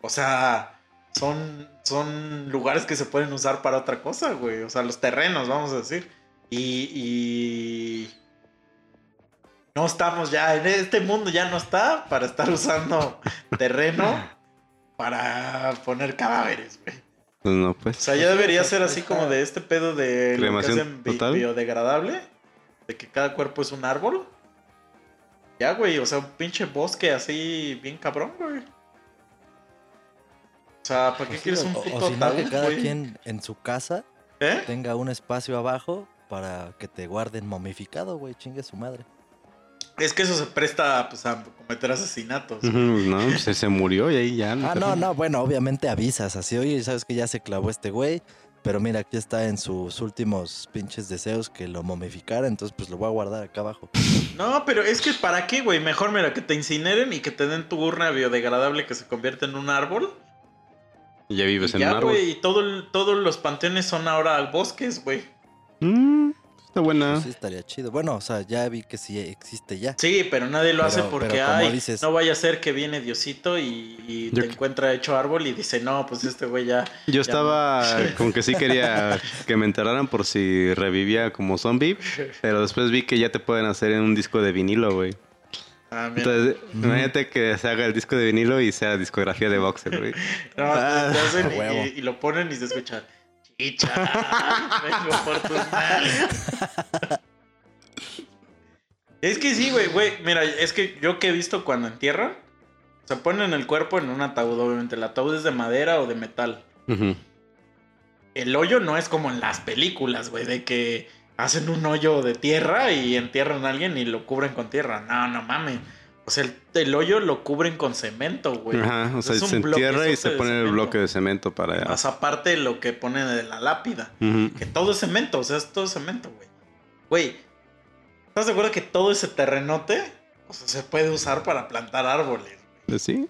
o sea, son, son lugares que se pueden usar para otra cosa, güey. O sea, los terrenos, vamos a decir. Y, y no estamos ya, en este mundo ya no está para estar usando terreno para poner cadáveres, güey. Pues no, O pues. sea, ya debería ser así como de este pedo de lo que Cremación hacen bi- total. biodegradable, de que cada cuerpo es un árbol. Ya, güey, o sea, un pinche bosque así bien cabrón, güey. O sea, ¿para qué quieres o- un o, puto si no, que cada güey? quien en su casa ¿Eh? tenga un espacio abajo para que te guarden momificado, güey. Chingue su madre. Es que eso se presta pues, a cometer asesinatos. No, pues se murió y ahí ya. Ah, no, no, bueno, obviamente avisas así, oye, sabes que ya se clavó este güey, pero mira, aquí está en sus últimos pinches deseos que lo momificara, entonces pues lo voy a guardar acá abajo. No, pero es que ¿para qué, güey? Mejor, mira, que te incineren y que te den tu urna biodegradable que se convierte en un árbol. Y ya vives Y en ya, un árbol. y todo todos los panteones son ahora bosques, güey. Mm, está buena. Pues sí, estaría chido. Bueno, o sea, ya vi que sí existe ya. Sí, pero nadie lo Pero- hace porque, ay, dices- no vaya a ser que viene Diosito y, te que- encuentra hecho árbol y dice, no, pues este güey ya... Yo ya estaba no". como que sí quería que me enterraran por si revivía como zombie, pero después vi que ya te pueden hacer en un disco de vinilo, güey. Ah. Entonces, imagínate que se haga el disco de vinilo y sea discografía de boxer, güey. No, Ah, te hacen y- y, y lo ponen y se escucha, chicha, vengo por tus nalgas". Es que sí, güey, güey, mira, es que yo que he visto cuando entierran, se ponen el cuerpo en un ataúd, obviamente, el ataúd es de madera o de metal. El hoyo no es como en las películas, güey, de que hacen un hoyo de tierra y entierran a alguien y lo cubren con tierra. No, no mames. O sea, el, el hoyo lo cubren con cemento, güey. Ajá, o sea, Es se entierra y se de pone el bloque de cemento para... Más aparte lo que ponen de la lápida. Que todo es cemento, o sea, es todo cemento, güey. Güey, ¿estás de acuerdo que todo ese terrenote, o sea, se puede usar para plantar árboles? Pues sí.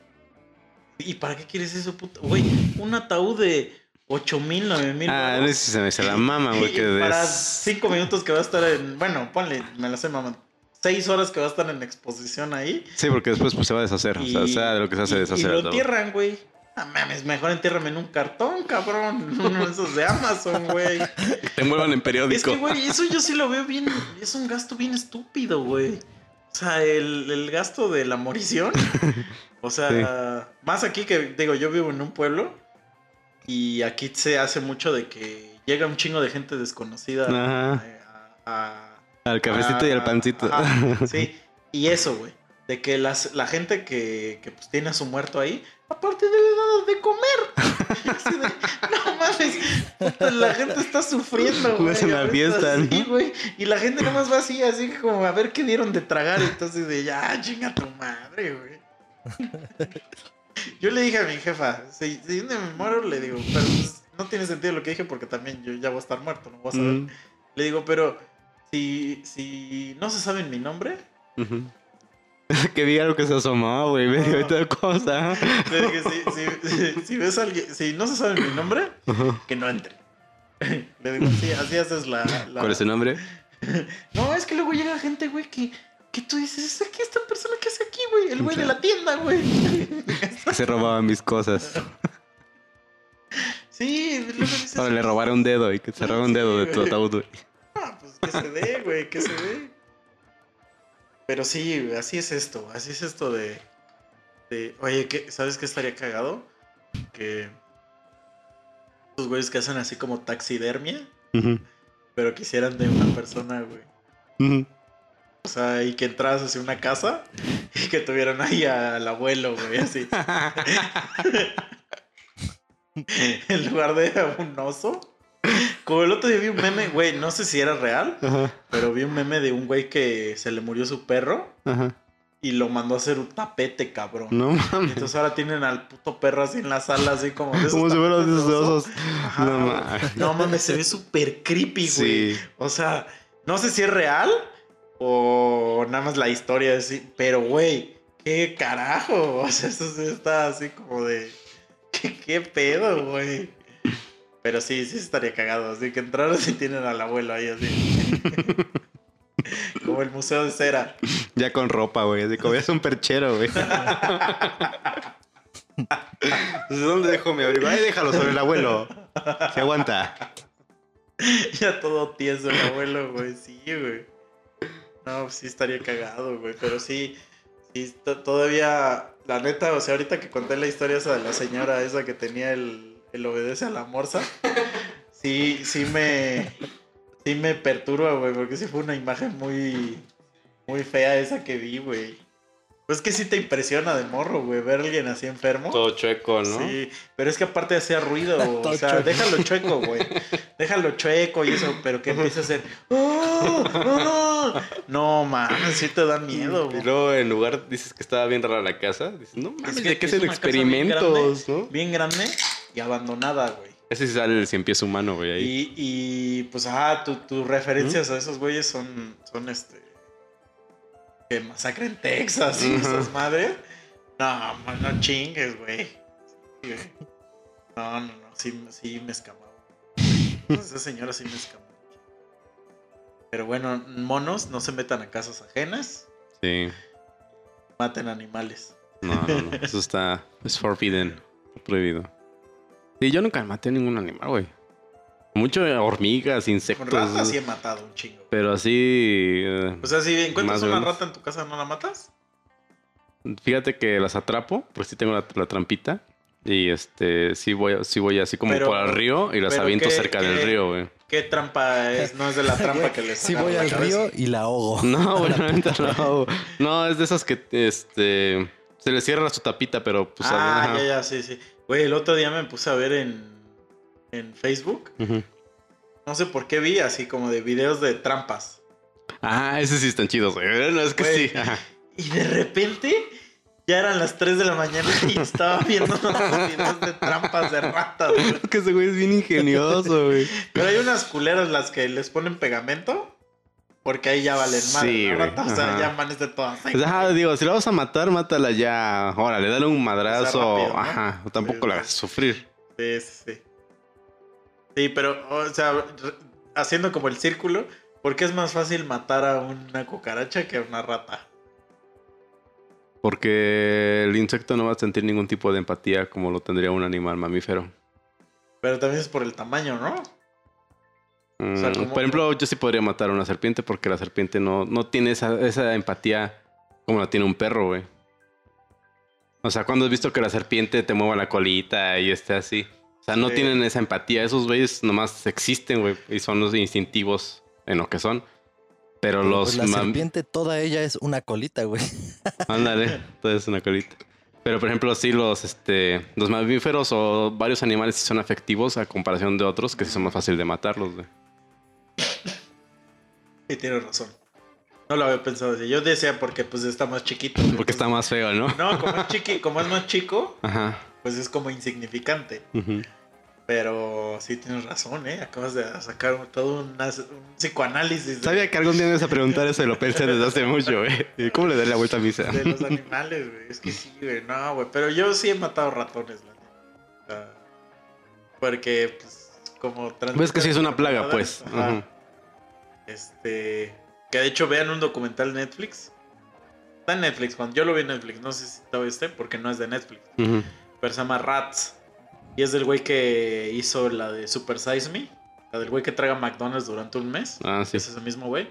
¿Y para qué quieres eso, puto? Güey, un ataúd de 8 mil, 9 mil. Ah, no sé si se me se la mama, güey, que para des... cinco minutos que va a estar en. Bueno, ponle, me la sé, mamá. Seis horas que va a estar en exposición ahí. Sí, porque después pues, se va a deshacer. o sea, de lo que se hace, y- deshacer. Y lo entierran, güey. Ah, mames, mejor entiérrame en un cartón, cabrón. Uno de esos de Amazon, güey. Te envuelvan en Es periódico. que, güey, eso yo sí lo veo bien. Es un gasto bien estúpido, güey. O sea, el, el gasto de la morición. O sea, más aquí que, digo, yo vivo en un pueblo. Y aquí se hace mucho de que llega un chingo de gente desconocida Ajá. eh, a- Al cafecito y al Ah, pancito. ajá, sí, y eso, güey. De que las, la gente que, que pues, tiene a su muerto ahí, aparte debe dar de comer. Así no mames, puta, la gente está sufriendo, No güey. es una fiesta, ¿no? Sí, güey. Y la gente nomás va así, así como a ver qué dieron de tragar. Entonces de ya, chinga tu madre, güey. Yo le dije a mi jefa, si, si me muero, le digo, pero pues, no tiene sentido lo que dije porque también yo ya voy a estar muerto, no voy a saber. Mm, Le digo, pero si, si no se saben mi nombre, que diga lo que se asomó, güey. Me dio tal cosa. si, si- si- si ves a alguien, si no se sabe mi nombre, que no entre. Le digo, sí, así haces la, la- ¿Cuál es el nombre? No, es que luego llega gente, güey, que, que tú dices, ¿es aquí esta persona que hace aquí, güey? El güey de la tienda, güey. Se robaban mis cosas. Sí, luego dices, O le robara un dedo y que se robara un dedo de tu ataúd, güey. Que se dé, güey, que se dé. Pero sí, así es esto, así es esto de... de oye, ¿qué, ¿sabes qué estaría cagado? Que... Los güeyes que hacen así como taxidermia, pero quisieran de una persona, güey. O sea, y que entras hacia una casa y que tuvieran ahí al abuelo, güey, así. en lugar de un oso. Como el otro día vi un meme, güey, no sé si era real, Ajá, pero vi un meme de un güey que se le murió su perro ajá. y lo mandó a hacer un tapete, cabrón. No mames. Entonces ahora tienen al puto perro así en la sala, así como... de esos Como si fueran esos de oso. osos. Ajá, No mames. No mames, se ve súper creepy, güey. Sí. O sea, no sé si es real o nada más la historia así, pero güey, qué carajo. O sea, eso sí está así como de. ¿Qué, qué pedo, güey? Pero sí, sí estaría cagado. Así que entraron y tienen al abuelo ahí así. como el museo de cera. Ya con ropa, güey. Así como ya es un perchero, güey. ¿Dónde dejo mi abrigo? Ahí déjalo sobre el abuelo. Se aguanta. ya todo tieso el abuelo, güey. Sí, güey. No, sí estaría cagado, güey. Pero sí, sí, to- todavía, la neta, o sea, ahorita que conté la historia esa de la señora esa que tenía el, el obedece a la morsa, sí, sí me, sí me perturba, güey, porque sí fue una imagen muy, muy fea esa que vi, güey. Pues que sí te impresiona de morro, güey, ver a alguien así enfermo. Todo chueco, ¿no? Sí, pero es que aparte hacía ruido, o sea, chueco. déjalo chueco, güey. Déjalo chueco y eso, pero que empiece a hacer. "Ah, ah". No, mames, sí te da miedo, Y güey. luego en lugar dices que estaba bien rara la casa, dices, no mames, Es ¿de que qué es hacen casa bien experimentos, grande, no? Bien grande y abandonada, güey. Ese sí sale el cien pies humano, güey, ahí. Y, y pues, ah, tu- tus referencias a esos güeyes son, son este. Que masacre en Texas y esas madres. No, no chingues, güey. Sí, güey. No, no, no, sí, sí me escamaba. Esa señora sí me escamó. Pero bueno, monos, no se metan a casas ajenas, Sí. maten animales. No, no, no. Eso está. Es forbidden. Prohibido. Sí, yo nunca maté ningún animal, güey. Mucho hormigas, Con insectos. ratas sí he matado un chingo. Pero así. eh, O sea, si encuentras una rata en tu casa, ¿no la matas? Fíjate que las atrapo, pues sí tengo la, la trampita. Y este, sí voy, sí voy así como Pero- por el río y las aviento ¿qué- cerca del río, güey. ¿Qué trampa es? No es de la trampa que les Sí voy al cabeza. río y la ahogo. No, güey, la neta no. Es de esas que este se le cierra su tapita, pero pues ah, ya, ya, sí, sí. Güey, el otro día me puse a ver en, en Facebook. Ujú. No sé por qué vi así como de videos de trampas. Ah, esos sí están chidos, güey. No, es que Güey. sí. ajá. Y de repente ya eran las 3 de la mañana y estaba viendo unos videos de trampas de ratas. güey. Es que ese güey es bien ingenioso, güey. Pero hay unas culeras las que les ponen pegamento. Porque ahí ya valen más. Sí, güey. o sea, Ajá. ya amanece todas. Pues, ajá, digo, si la vas a matar, mátala ya. Órale, dale un madrazo. rápido, ¿no? Ajá, tampoco la hagas sufrir. Sí, sí, sí. Sí, pero, o sea, haciendo como el círculo, ¿por qué es más fácil matar a una cucaracha que a una rata? Porque el insecto no va a sentir ningún tipo de empatía como lo tendría un animal mamífero. Pero también es por el tamaño, ¿no? Mm, sea, ¿cómo- Por ejemplo, yo sí podría matar a una serpiente porque la serpiente no, no tiene esa, esa empatía como la tiene un perro, güey. O sea, cuando has visto que la serpiente te mueva la colita y esté así. O sea, no Sí. tienen esa empatía. Esos güeyes nomás existen, güey. Y son los instintivos en lo que son. Pero los... pues la serpiente, toda ella es una colita, güey. Ándale, entonces una colita. Pero por ejemplo, sí, los, este, los mamíferos o varios animales sí son afectivos a comparación de otros que sí son más fácil de matarlos, güey. Sí, tienes razón. No lo había pensado así. Yo decía porque pues está más chiquito. Porque está más feo, ¿no? No, como es, chiqui, como es más chico, Ajá. pues es como insignificante. Pero sí tienes razón, ¿eh? Acabas de sacar todo un, psicoanálisis de, Sabía que algún día me ibas a preguntar eso y lo pensé desde hace mucho. ¿Y ¿Cómo le daré la vuelta a misa? de los animales, güey. Es que sí, güey. No, güey. Pero yo sí he matado ratones, la neta. Porque, pues, como... Ves que sí es una plaga, pues. ajá. Este... Que de hecho vean un documental en Netflix Está en Netflix. Cuando yo lo vi en Netflix, no sé si todavía esté porque no es de Netflix. Pero se llama Rats. Y es del güey que hizo la de Super Size Me. La del güey que traga McDonald's durante un mes. Ah, sí. Es ese mismo güey.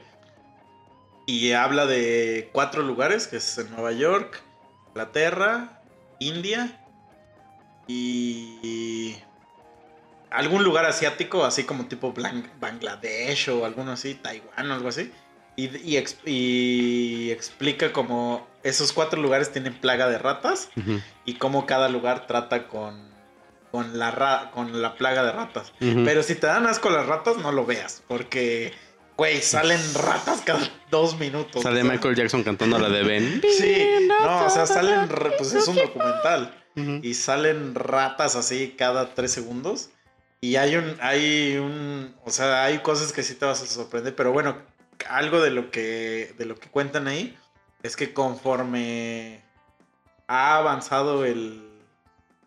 Y habla de cuatro lugares, que es en Nueva York, Inglaterra, India y algún lugar asiático, así como tipo Bangladesh o alguno así, Taiwán o algo así. Y, y ex- y explica como esos cuatro lugares tienen plaga de ratas y cómo cada lugar trata con, con, la, ra- con la plaga de ratas. Pero si te dan asco las ratas, no lo veas. Porque, güey, salen ratas cada dos minutos. Sale o sea. Michael Jackson cantando la de Ben. Sí, no, o sea, salen. Pues es un documental. Y salen ratas así cada tres segundos. Y hay un. Hay un. O sea, hay cosas que sí te vas a sorprender. Pero bueno, algo de lo que. De lo que cuentan ahí. Es que conforme ha avanzado el,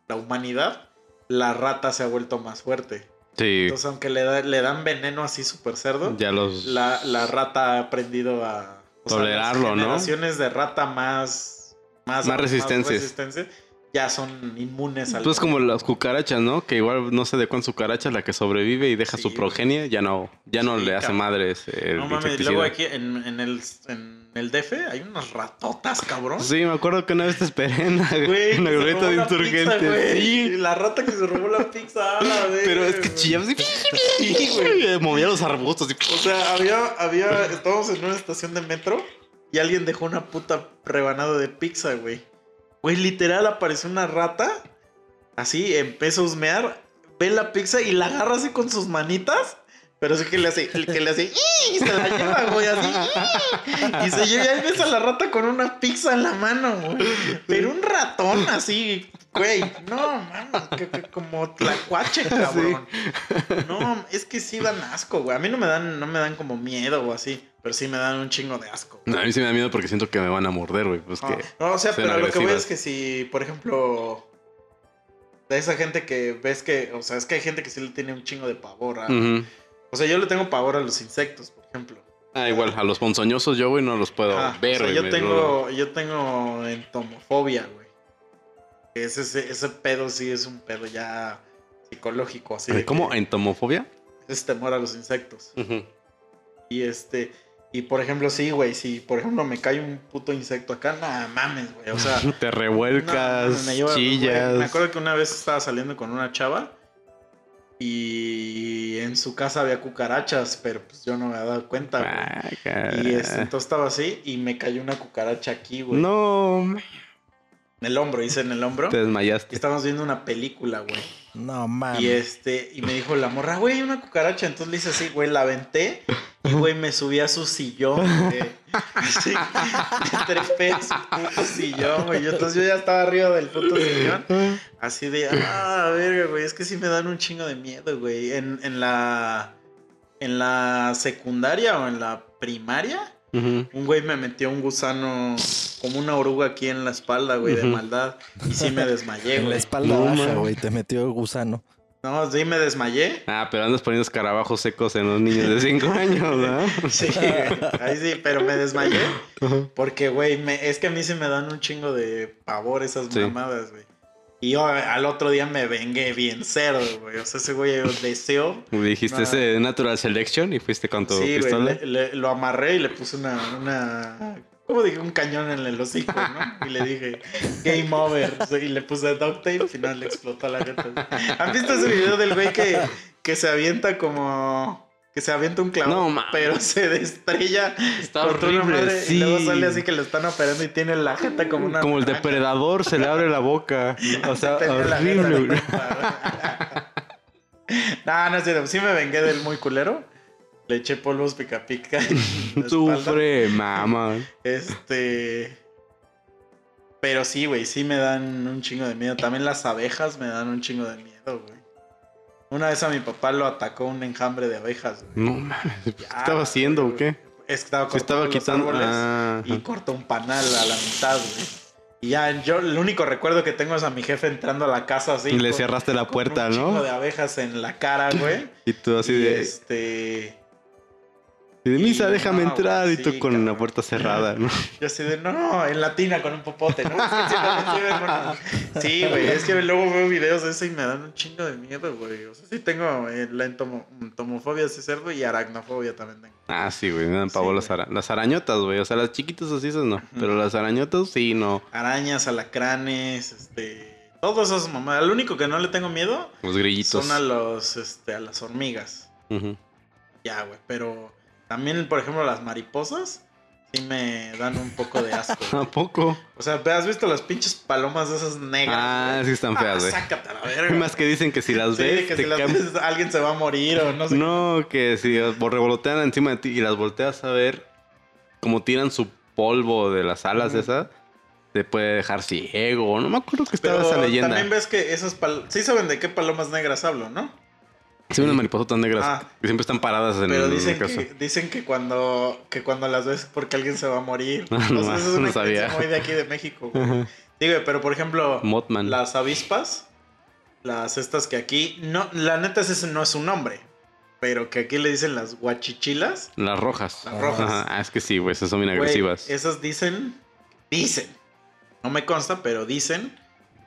la humanidad, la rata se ha vuelto más fuerte. Sí. Entonces, aunque le, da- le dan veneno así súper cerdo, Ya los. la, la rata ha aprendido a o sea, Tolerarlo, las ¿no? generaciones de rata más más, Más resistencias. resistencia ya son inmunes al Pues como las cucarachas, ¿no? Que igual no sé de cuántas cucarachas la que sobrevive y deja Sí, su güey. progenie, ya no, ya no Sí, le hace cabrón. madres el no mames, luego aquí en, en el en el DF hay unas ratotas, cabrón. Sí, me acuerdo que una vez te esperé en la, Güey, en la glorieta de insurgentes. güey. sí. La rata que se robó la pizza, a la vez. Pero es que chillaba así. Sí, güey. Movía los arbustos. y- O sea, había, había, estábamos en una estación de metro y alguien dejó una puta rebanada de pizza, güey. Güey, literal apareció una rata, así, empezó a husmear, ve la pizza y la agarra así con sus manitas, pero sí que le hace, el que le hace, y se la lleva, güey, así, y se lleva, y ves a la rata con una pizza en la mano, güey. Pero un ratón así, güey, no, mames, que, que como tlacuache, cabrón. No, es que sí dan asco, güey. A mí no me dan, no me dan como miedo o así, pero sí me dan un chingo de asco. No, a mí sí me da miedo porque siento que me van a morder, güey. Pues No, que. no, o sea, pero lo que voy es que si, por ejemplo, de esa gente que ves que, o sea, es que hay gente que sí le tiene un chingo de pavor. a-. O sea, yo le tengo pavor a los insectos, por ejemplo. Ah, igual, a los ponzoñosos yo, güey, no los puedo Ajá, ver, o sea, yo tengo, yo tengo entomofobia, güey. Ese, ese, pedo sí es un pedo ya psicológico, así. de ¿Cómo? ¿Entomofobia? Es temor a los insectos. Y este, y por ejemplo, sí, güey, si por ejemplo me cae un puto insecto acá, nada mames, güey. O sea, Te no, revuelcas, me lleva- chillas. güey, me acuerdo que una vez estaba saliendo con una chava y en su casa había cucarachas, pero pues yo no me había dado cuenta, güey. Guácala. Y este, entonces estaba así y me cayó una cucaracha aquí, güey. No, En el hombro, hice en el hombro. te Y desmayaste. estábamos viendo una película, güey. No mames. Y este, y me dijo la morra, güey, hay una cucaracha. Entonces le hice así, güey, la aventé. Y güey, me subí a su sillón, güey. Así, me trepé su puto sillón, güey. Entonces yo ya estaba arriba del puto sillón. Así de, ah, verga, güey. Es que sí me dan un chingo de miedo, güey. En, en la. En la secundaria o en la primaria, Un güey me metió un gusano como una oruga aquí en la espalda, güey, de maldad. Y sí me desmayé, En la güey. espalda No, baja, güey. Te metió gusano. No, sí me desmayé. Ah, pero andas poniendo escarabajos secos en los niños de 5 años, ¿no? Sí, ahí sí, pero me desmayé. Porque, güey, me- es que a mí sí me dan un chingo de pavor esas Sí. mamadas, güey. Y yo al otro día me vengué bien cerdo, güey. O sea, ese güey deseo. Dijiste No. ese Natural Selection y fuiste con tu Sí, güey, pistola. le- le- lo amarré y le puse una, una. ¿Cómo dije? Un cañón en el hocico, ¿no? Y le dije, game over. Y le puse duct tape y al final le explotó la jeta. ¿Han visto ese video del güey que, que se avienta como. Que se avienta un clavo, No, pero se estrella Está contra una horrible, madre sí. Y luego sale así que lo están operando y tiene la jeta como una. Como el depredador, se le abre la boca. O sea, horrible. No, no es cierto. Sí me vengué del muy culero. Le eché polvos pica pica. Sufre, mamá. Este. Pero sí, güey, sí me dan un chingo de miedo. También las abejas me dan un chingo de miedo, güey. Una vez a mi papá lo atacó un enjambre de abejas, güey. No mames. ¿Qué Ya, estaba haciendo o qué? Es que estaba estaba los quitando. árboles Ah, y cortó un panal a la mitad, güey. Y ya, yo el único recuerdo que tengo es a mi jefe entrando a la casa así. y le con- cerraste la con puerta, un chingo ¿no? de abejas en la cara, güey. Y tú así y de. este. Sí, Y de misa, déjame no, entrar. y tú sí, con la puerta cerrada, ¿no? Yo así de, no, en latina con un popote, ¿no? Es que sí, sí. Sí, güey, es que luego veo videos de eso y me dan un chingo de miedo, güey. O sea, sí tengo eh, la entomo- entomofobia de cerdo y aracnofobia también tengo. Ah, sí, güey. Me dan Sí, pavor las, güey. ara- las arañotas, güey. O sea, las chiquitas así, esas no. Pero las arañotas sí, no. Arañas, alacranes, este... Todos esos mamadas. Lo único que no le tengo miedo Los grillitos. son a los, este, a las hormigas. Ujú. Ya, güey, pero también, por ejemplo, las mariposas sí me dan un poco de asco. güey. ¿A poco? O sea, ¿has visto las pinches palomas de esas negras? Ah, güey? sí están feas, Ah, güey. sácate a la verga. Más que dicen que si las Sí, ves, que te si las ves, alguien se va a morir o no sé. No, que si revolotean encima de ti y las volteas a ver como tiran su polvo de las alas Ujú. esa, te puede dejar ciego. No me acuerdo que Pero estaba esa leyenda. también ves que esas palomas... Sí saben de qué palomas negras hablo, ¿no? Sí, unas mariposotas negras Ah. que siempre están paradas en Pero el dicen que, dicen que cuando que cuando las ves porque alguien se va a morir. No, eso es una no sabía. muy de aquí de México. güey. Güey, pero por ejemplo, las avispas, las estas que aquí, no, la neta ese no es un nombre, pero que aquí le dicen las guachichilas. Las rojas. Las rojas. Ajá, Ah, es que sí, güey, esas son bien Güey, agresivas. esas dicen, dicen, no me consta, pero dicen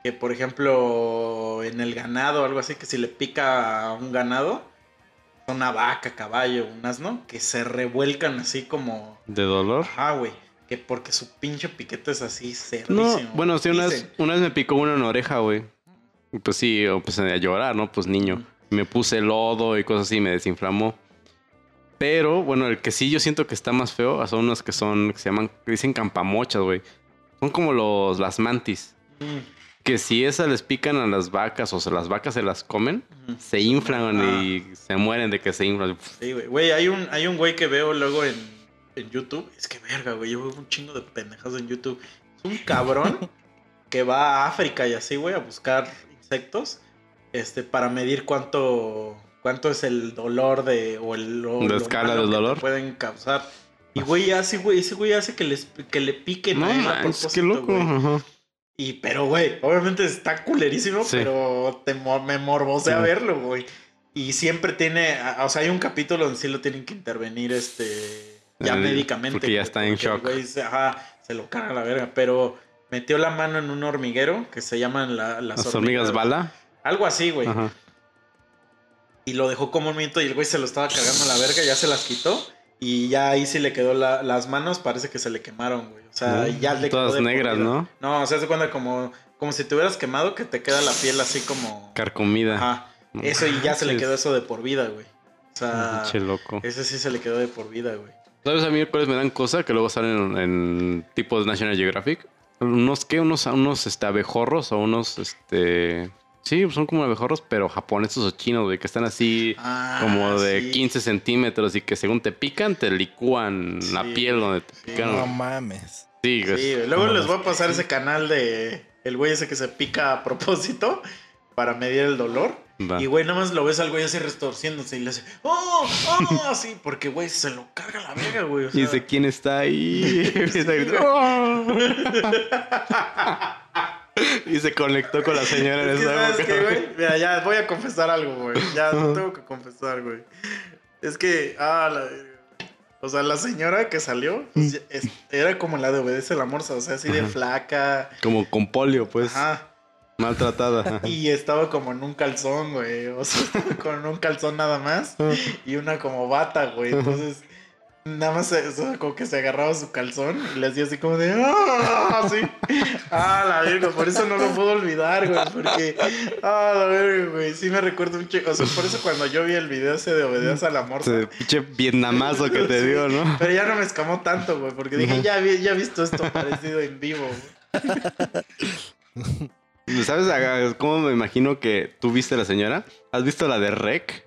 que, por ejemplo, en el ganado o algo así, que si le pica a un ganado, una vaca, caballo, un asno, que se revuelcan así como, ¿De dolor? ajá, güey, que porque su pinche piquete es así No, cerdísimo. bueno, sí, una vez, una vez me picó una en la oreja, güey. Pues sí, empecé a llorar, ¿no? Pues niño. Me puse lodo y cosas así, me desinflamó. Pero, bueno, el que sí yo siento que está más feo son unos que son, que se llaman, que dicen campamochas, güey. Son como los, las mantis. Mm, Que si esas les pican a las vacas o se las vacas se las comen, se inflan Ah. y se mueren de que se inflan. Sí, güey. Güey, hay un, hay un güey que veo luego en, en YouTube. Es que verga, güey. Yo veo un chingo de pendejas en YouTube. Es un cabrón que va a África y así, güey, a buscar insectos. Este, para medir cuánto. cuánto es el dolor de. o el lo- ¿La escala del dolor? pueden causar. Y güey hace, güey, ese güey hace que les que le piquen No a él a manches, qué loco. güey. Y, pero, güey, obviamente está culerísimo, Sí. pero te me morbosea Sí. verlo, güey. Y siempre tiene, a- o sea, hay un capítulo donde sí lo tienen que intervenir, este, ya Eh, médicamente. porque ya está en porque el shock. güey se, ajá, se lo carga a la verga, pero metió la mano en un hormiguero que se llaman la- las, Las hormigas bala. Algo así, güey. Y lo dejó como un minuto y el güey se lo estaba cargando a la verga, ya se las quitó. Y ya ahí sí le quedó la- las manos, parece que se le quemaron, güey. O sea, No, ya le quedó Todas por negras. ¿no? No, o sea, se cuenta como, como si te hubieras quemado, que te queda la piel así como. Carcomida. Ajá. Eso y ya se le quedó eso de por vida, güey. O sea, Pinche loco. ese sí se le quedó de por vida, güey. ¿Sabes a mí cuáles me dan cosa? Que luego salen en, en tipos National Geographic. Unos, ¿qué? Unos, unos este, abejorros o unos, este... Sí, son como abejorros, pero japoneses o chinos, güey, que están así Ah, como de sí. 15 centímetros y que según te pican, te licúan la piel donde te sí. pican. No mames. Sí, güey. Luego les voy a pasar ese canal de el güey ese que se pica a propósito para medir el dolor. Va. Y güey, nada más lo ves al güey así restorciéndose y le hace, ¡Oh! ¡Oh! Así, porque güey, se lo carga la verga, güey. O Y sea, dice, ¿quién está ahí? Y se conectó con la señora en esa ¿sabes época. qué, güey? Mira, ya voy a confesar algo, güey. Ya tengo que confesar, güey. Es que, ah, la. O sea, la señora que salió pues, es- era como la de Obedece la Morsa, o sea, así de Ajá. flaca. Como con polio, pues. Ajá. Maltratada. Y estaba como en un calzón, güey. O sea, con un calzón nada más. Y una como bata, güey. Entonces, nada más se- como que se agarraba su calzón y le hacía así como de. ¡Ah! Así. Ah, la verga. Por eso no lo puedo olvidar, güey. Porque. Ah, la verga, güey. Sí me recuerdo un chico. O sea, por eso cuando yo vi el video ese de Obedece a la Morsa. Ese pinche vietnamazo que te Sí. dio, ¿no? Pero ya no me escamó tanto, güey. Porque dije, ya, vi- ya he visto esto parecido en vivo, güey. ¿Sabes cómo me imagino que tú viste a la señora? ¿Has visto la de Rec?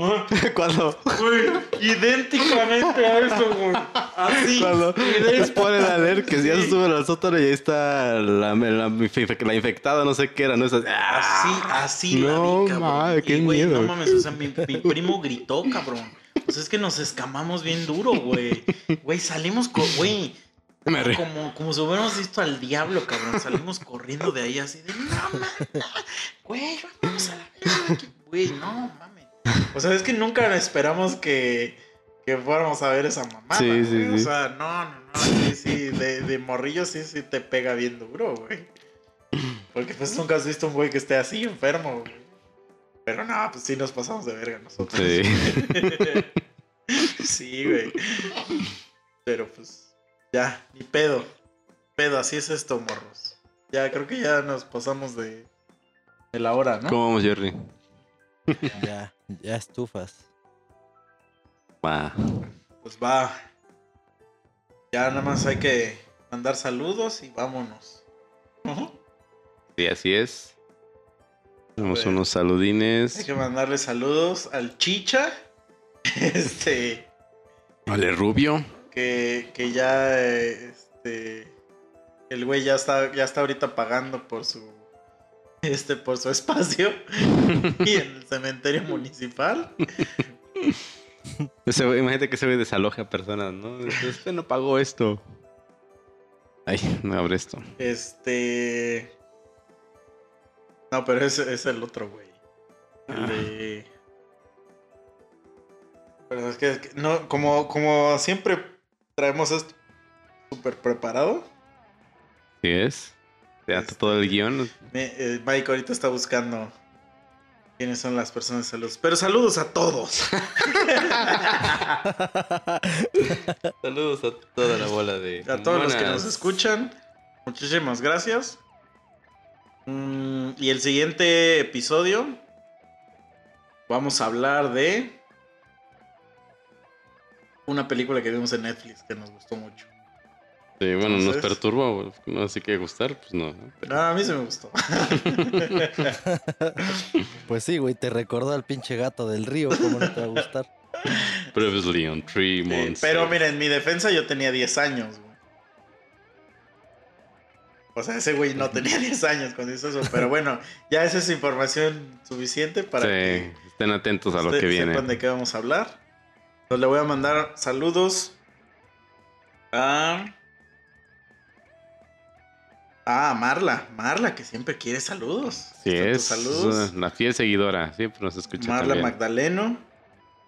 Ah, Cuando, Güey, idénticamente a eso, güey. Así. cuando les ponen a leer que si ya Sí. se sube al sótano y ahí está la, la, la infectada, no sé qué era, ¿no? Esas- Así, así No, la vi, cabrón. qué Y, güey, miedo. No mames, o sea, mi, mi primo gritó, cabrón. Pues es que nos escamamos bien duro, güey. Güey, salimos con, güey. Como, como si hubiéramos visto al diablo, cabrón. Salimos corriendo de ahí así de, no mames, güey, vamos a la güey, no mames. O sea, es que nunca esperamos que, que fuéramos a ver esa mamada. Sí, sí. O sea, no, no, no. Sí, sí, de, de morrillo sí, sí te pega bien duro, güey. Porque pues nunca has visto un güey que esté así enfermo, güey. Pero no, pues sí nos pasamos de verga nosotros. Sí. sí, güey. Pero pues, ya, ni pedo. Pedo, así es esto, morros. Ya, creo que ya nos pasamos de, de la hora, ¿no? ¿Cómo vamos, Jerry? Ya, ya estufas. Va. Pues va. Ya nada más hay que mandar saludos y vámonos. Ujú. Sí, así es. Tenemos ver. unos saludines. Hay que mandarle saludos al Chicha. Este. Vale, Rubio. Que, que ya. Este. El güey ya está, ya está ahorita pagando por su. Este, por su espacio. y en el cementerio municipal. Imagínate que ese güey desaloja a personas, ¿no? Usted no pagó esto. Ay, no abre esto. Este. No, pero ese es el otro, güey. El Ah. de. Pero es que, es que no, como, como siempre traemos esto súper preparado. ¿Sí es? Ya está todo el guion. me- eh, Mike ahorita está buscando quiénes son las personas de salud. Pero saludos a todos. Saludos a toda la bola de. A todos los que nos escuchan. Muchísimas gracias. Mm, y el siguiente episodio. Vamos a hablar de. Una película que vimos en Netflix que nos gustó mucho. Sí, bueno, nos perturba, güey. no así que gustar, pues no. Pero- No, a mí se me gustó. Pues sí, güey, te recordó al pinche gato del río, ¿cómo no te va a gustar? Previously on Three Sí, Months. pero mira, en mi defensa yo tenía 10 años, güey. O sea, ese güey no tenía 10 años cuando hizo eso. Pero bueno, ya esa es información suficiente para que Sí, estén atentos a lo que viene. sepan de qué vamos a hablar. Entonces le voy a mandar saludos a... Ah, Marla. Marla, que siempre quiere saludos. Sí, es Saludos. una fiel seguidora. Siempre nos escucha. Marla también. Magdaleno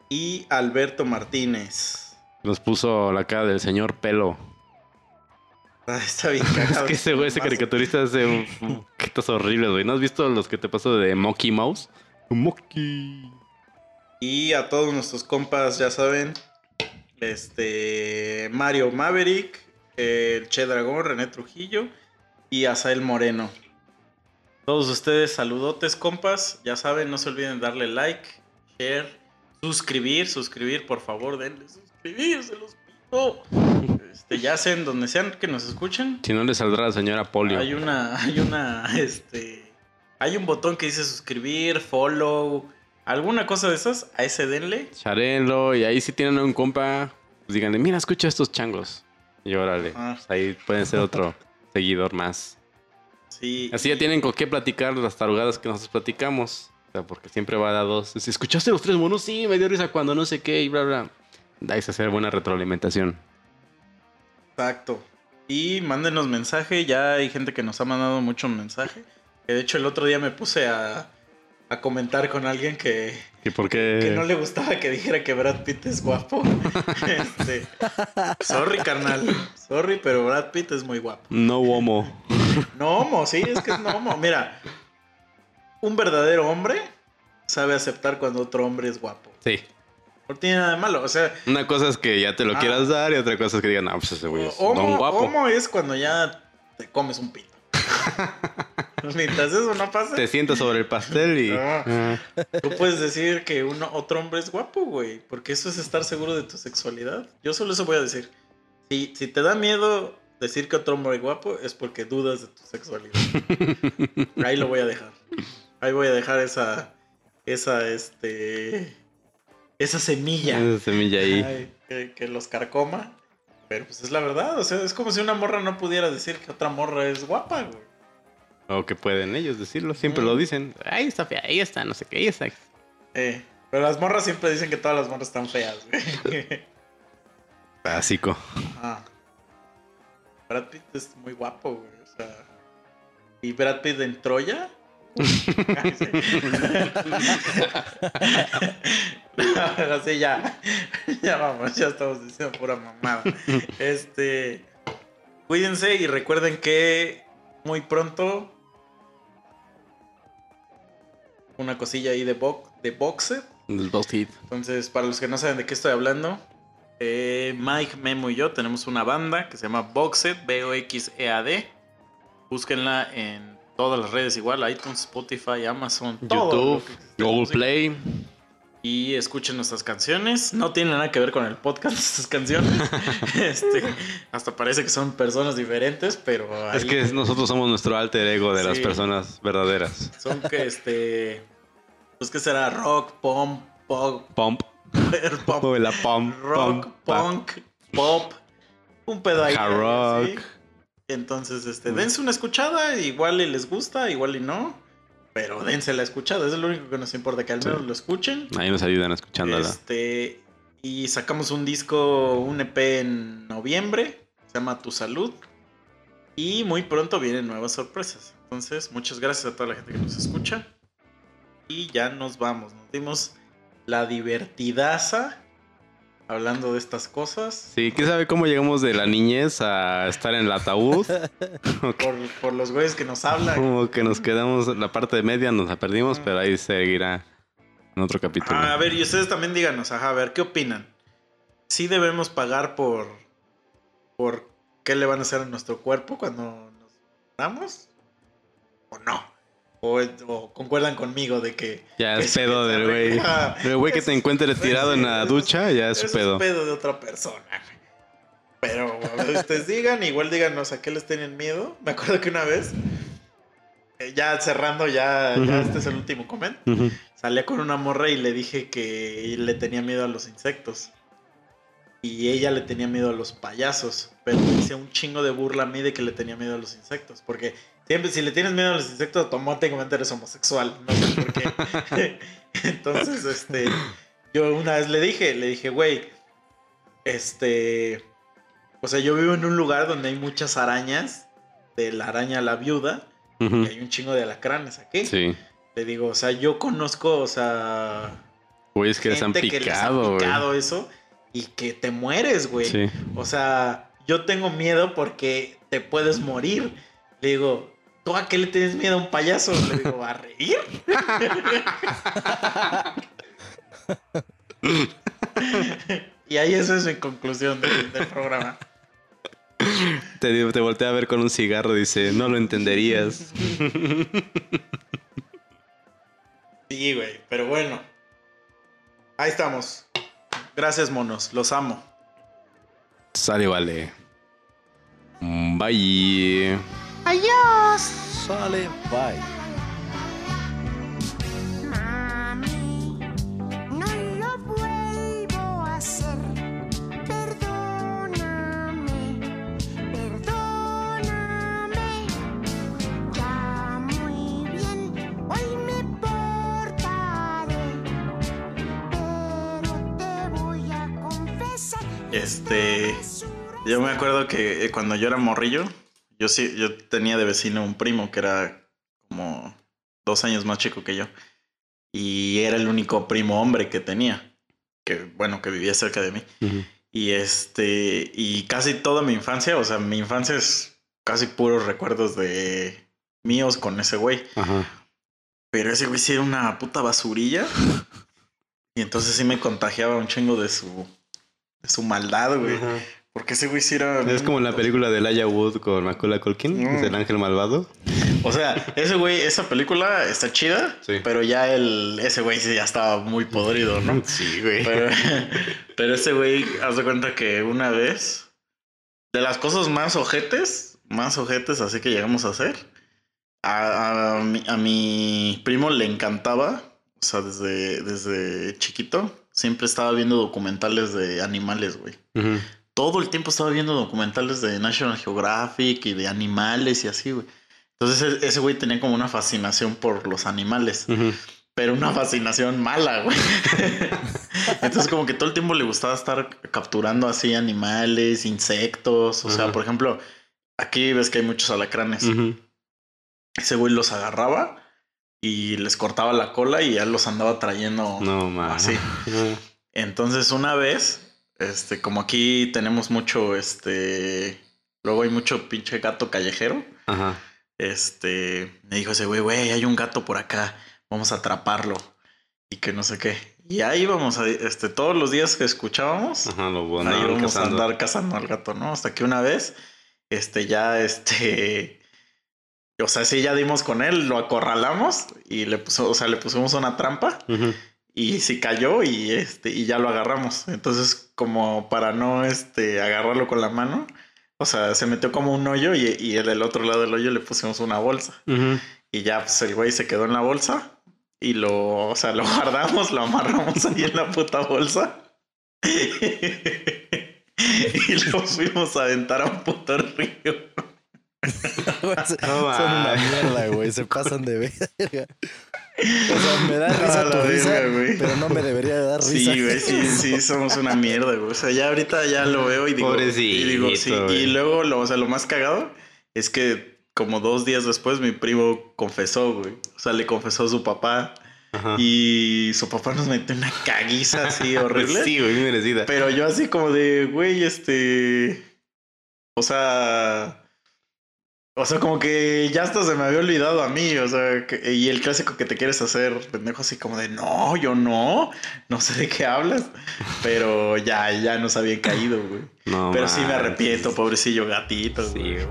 y Alberto Martínez. Nos puso la cara del señor Pelo. Ah, está bien Es cagado. que ese güey, ese caricaturista hace un- horribles, güey. ¿No has visto los que te paso de Monkey Mouse? Monkey. Y a todos nuestros compas, ya saben, este Mario Maverick, el Che Dragón, René Trujillo y Asael Moreno. Todos ustedes, saludotes, compas. Ya saben, no se olviden darle like, share, suscribir, suscribir, por favor, denle suscribir, se los pido. Este, ya sean donde sean que nos escuchen. Si no le saldrá la señora Polio. Hay una, hay una, este, hay un botón que dice suscribir, follow, alguna cosa de esas, a ese denle. Charelo. Y ahí si tienen un compa, pues díganle, mira, escucha estos changos. Y órale. Ah. pues ahí pueden ser otro seguidor más. Sí. Así ya tienen con qué platicar las tarugadas que nosotros platicamos. O sea, porque siempre va a dar dos. Si escuchaste los tres monos, sí, me dio risa cuando no sé qué y bla, bla. Dais a hacer buena retroalimentación. Exacto. Y mándenos mensaje, ya hay gente que nos ha mandado mucho mensaje. Que de hecho el otro día me puse a, a comentar con alguien que, ¿Y por qué? que no le gustaba que dijera que Brad Pitt es guapo. Este, sorry, carnal. Sorry, pero Brad Pitt es muy guapo. No homo. No homo, sí, es que es no homo. Mira, un verdadero hombre sabe aceptar cuando otro hombre es guapo. Sí. No tiene nada de malo. O sea, Una cosa es que ya te lo Ah. quieras dar y otra cosa es que digan, ah, pues ese güey es homo, don guapo. homo es cuando ya te comes un pito. Mientras eso no pasa, Te sientas sobre el pastel y... Ah. Ah. tú puedes decir que uno, otro hombre es guapo, güey. Porque eso es estar seguro de tu sexualidad. Yo solo eso voy a decir. Si, si te da miedo decir que otro hombre es guapo, es porque dudas de tu sexualidad. Ahí lo voy a dejar. Ahí voy a dejar esa, esa, este, esa semilla. Esa semilla ahí. Ay, que, que los carcoma. Pero pues es la verdad. O sea, es como si una morra no pudiera decir que otra morra es guapa, güey. O que pueden ellos decirlo, siempre Mm. lo dicen. Ahí está fea, ahí está, no sé qué, ahí está. Eh, pero las morras siempre dicen que todas las morras están feas, güey. Básico. Ah. Brad Pitt es muy guapo, güey. O sea. Y Brad Pitt en Troya. Ahora sí, ya. Ya vamos, ya estamos diciendo pura mamada. Este. Cuídense y recuerden que muy pronto. Una cosilla ahí de, bo de Boxed. Entonces, para los que no saben de qué estoy hablando, eh, Mike, Memo y yo tenemos una banda que se llama Boxed, B-O-X-E-A-D. Búsquenla en todas las redes igual, iTunes, Spotify, Amazon, YouTube, Google. Play. Y escuchen nuestras canciones. No tienen nada que ver con el podcast estas canciones. Este, hasta parece que son personas diferentes, pero Es que nosotros somos nuestro alter ego de las personas verdaderas. son que este pues que será rock, pop, pop, Pump. pop, la pump. rock, pump, punk, pop, un pedo ahí. Entonces, este, dense una escuchada, igual y les gusta, igual y no. Pero dense la escuchada, es lo único que nos importa, que al Sí. menos lo escuchen. Ahí nos ayudan escuchándola. Este, y sacamos un disco, un EP en noviembre, se llama Tu Salud. Y muy pronto vienen nuevas sorpresas. Entonces, muchas gracias a toda la gente que nos escucha. Y ya nos vamos. Nos dimos la divertidaza hablando de estas cosas. Sí, ¿quién sabe cómo llegamos de la niñez a estar en el ataúd? Por, por los güeyes que nos hablan. Como que nos quedamos, la parte de media nos la perdimos, pero ahí seguirá en otro capítulo. Ah, a ver, y ustedes también díganos, ajá, a ver, ¿qué opinan? ¿Sí debemos pagar por, por qué le van a hacer a nuestro cuerpo cuando nos damos? ¿O no? ¿O, o concuerdan conmigo de que... ya es pedo del güey. arregla? El güey que te encuentre tirado en la ducha, ya es su eso pedo. de otra persona. Pero ustedes digan, igual díganos a qué les tienen miedo. Me acuerdo que una vez, eh, ya cerrando, ya, ya este es el último comment. Ujú. Salía con una morra y le dije que le tenía miedo a los insectos. Y ella le tenía miedo a los payasos. Pero me hacía un chingo de burla a mí de que le tenía miedo a los insectos. Porque siempre, si le tienes miedo a los insectos, automáticamente eres homosexual. No sé por qué. Entonces, este. Yo una vez le dije, le dije, güey. Este. O sea, yo vivo en un lugar donde hay muchas arañas. De la araña a la viuda. Y hay un chingo de alacranes aquí. Sí. Le digo, o sea, yo conozco, o sea, Güey, es que les han les picado, güey. picado eso y que te mueres, güey. Sí. O sea, yo tengo miedo porque te puedes morir. Le digo, ¿tú a qué le tienes miedo a un payaso? Le digo, ¿a reír? y ahí esa es mi conclusión del, del programa. Te, te voltea a ver con un cigarro dice, no lo entenderías. Sí, güey, pero bueno. Ahí estamos. Gracias, monos. Los amo. Sale, vale. Mm, Bye. Sale, bye. Mami, no lo vuelvo a hacer. Perdóname, perdóname. Ya muy bien, hoy me portaré. Pero te voy a confesar. Este, Yo me acuerdo que eh, cuando yo era morrillo, yo sí, yo tenía de vecino un primo que era como dos años más chico que yo. Y era el único primo hombre que tenía. Que bueno, que vivía cerca de mí. Y este, y casi toda mi infancia, o sea, mi infancia es casi puros recuerdos de míos con ese güey. Ajá. Pero ese güey sí era una puta basurilla. Y entonces sí me contagiaba un chingo de su, de su maldad, güey. Porque ese güey sí era. Es como en la película de Elijah Wood con Macaulay Culkin, Mm. el ángel malvado. O sea, ese güey, esa película está chida, Sí. pero ya el, ese güey sí ya estaba muy podrido, ¿no? Sí, güey. Pero, pero ese güey, haz de cuenta que una vez, de las cosas más ojetes, más ojetes así que llegamos a hacer, a, a mi, a mi primo le encantaba, o sea, desde, desde chiquito, siempre estaba viendo documentales de animales, güey. Ujú. Todo el tiempo estaba viendo documentales de National Geographic y de animales y así, güey. Entonces e- ese güey tenía como una fascinación por los animales, pero una fascinación mala, güey. Entonces como que todo el tiempo le gustaba estar capturando así animales, insectos, o sea, por ejemplo, aquí ves que hay muchos alacranes. Ese güey los agarraba y les cortaba la cola y ya los andaba trayendo No, así. Entonces una vez, este, como aquí tenemos mucho, este, luego hay mucho pinche gato callejero, Ajá. este, me dijo ese güey, güey, hay un gato por acá, vamos a atraparlo y que no sé qué. Y ahí íbamos, a, este, todos los días que escuchábamos, Ajá, lo ahí andaban íbamos cazando. a andar cazando al gato, ¿no? Hasta que una vez, este, ya, este, o sea, sí, ya dimos con él, lo acorralamos y le puso, o sea, le pusimos una trampa Ujú. Y sí cayó y este y ya lo agarramos. Entonces, como para no este agarrarlo con la mano, o sea, se metió como un hoyo y, y en el otro lado del hoyo le pusimos una bolsa. Ujú. Y ya pues el güey se quedó en la bolsa y lo, o sea, lo guardamos, lo amarramos ahí en la puta bolsa. y lo fuimos a aventar a un puto río. Se- No son una mierda, güey. Se pasan de verga. O sea, me da risa tu risa, verga, güey. pero no me debería de dar risa. Sí, güey, sí, sí, somos una mierda, güey. O sea, ya ahorita ya lo veo y digo, Pobrecito, y digo, sí. güey. Y luego, lo, o sea, lo más cagado es que como dos días después mi primo confesó, güey. O sea, le confesó a su papá Ajá. y su papá nos metió una caguiza así horrible. Sí, güey, muy merecida. Pero yo así como de, güey, este... O sea... O sea, como que ya hasta se me había olvidado a mí, o sea, que- y el clásico que te quieres hacer, pendejo, así como de, no, yo no, no sé de qué hablas, pero ya, ya nos había caído, güey. No, pero sí me arrepiento, pobrecillo gatito, Sí, güey.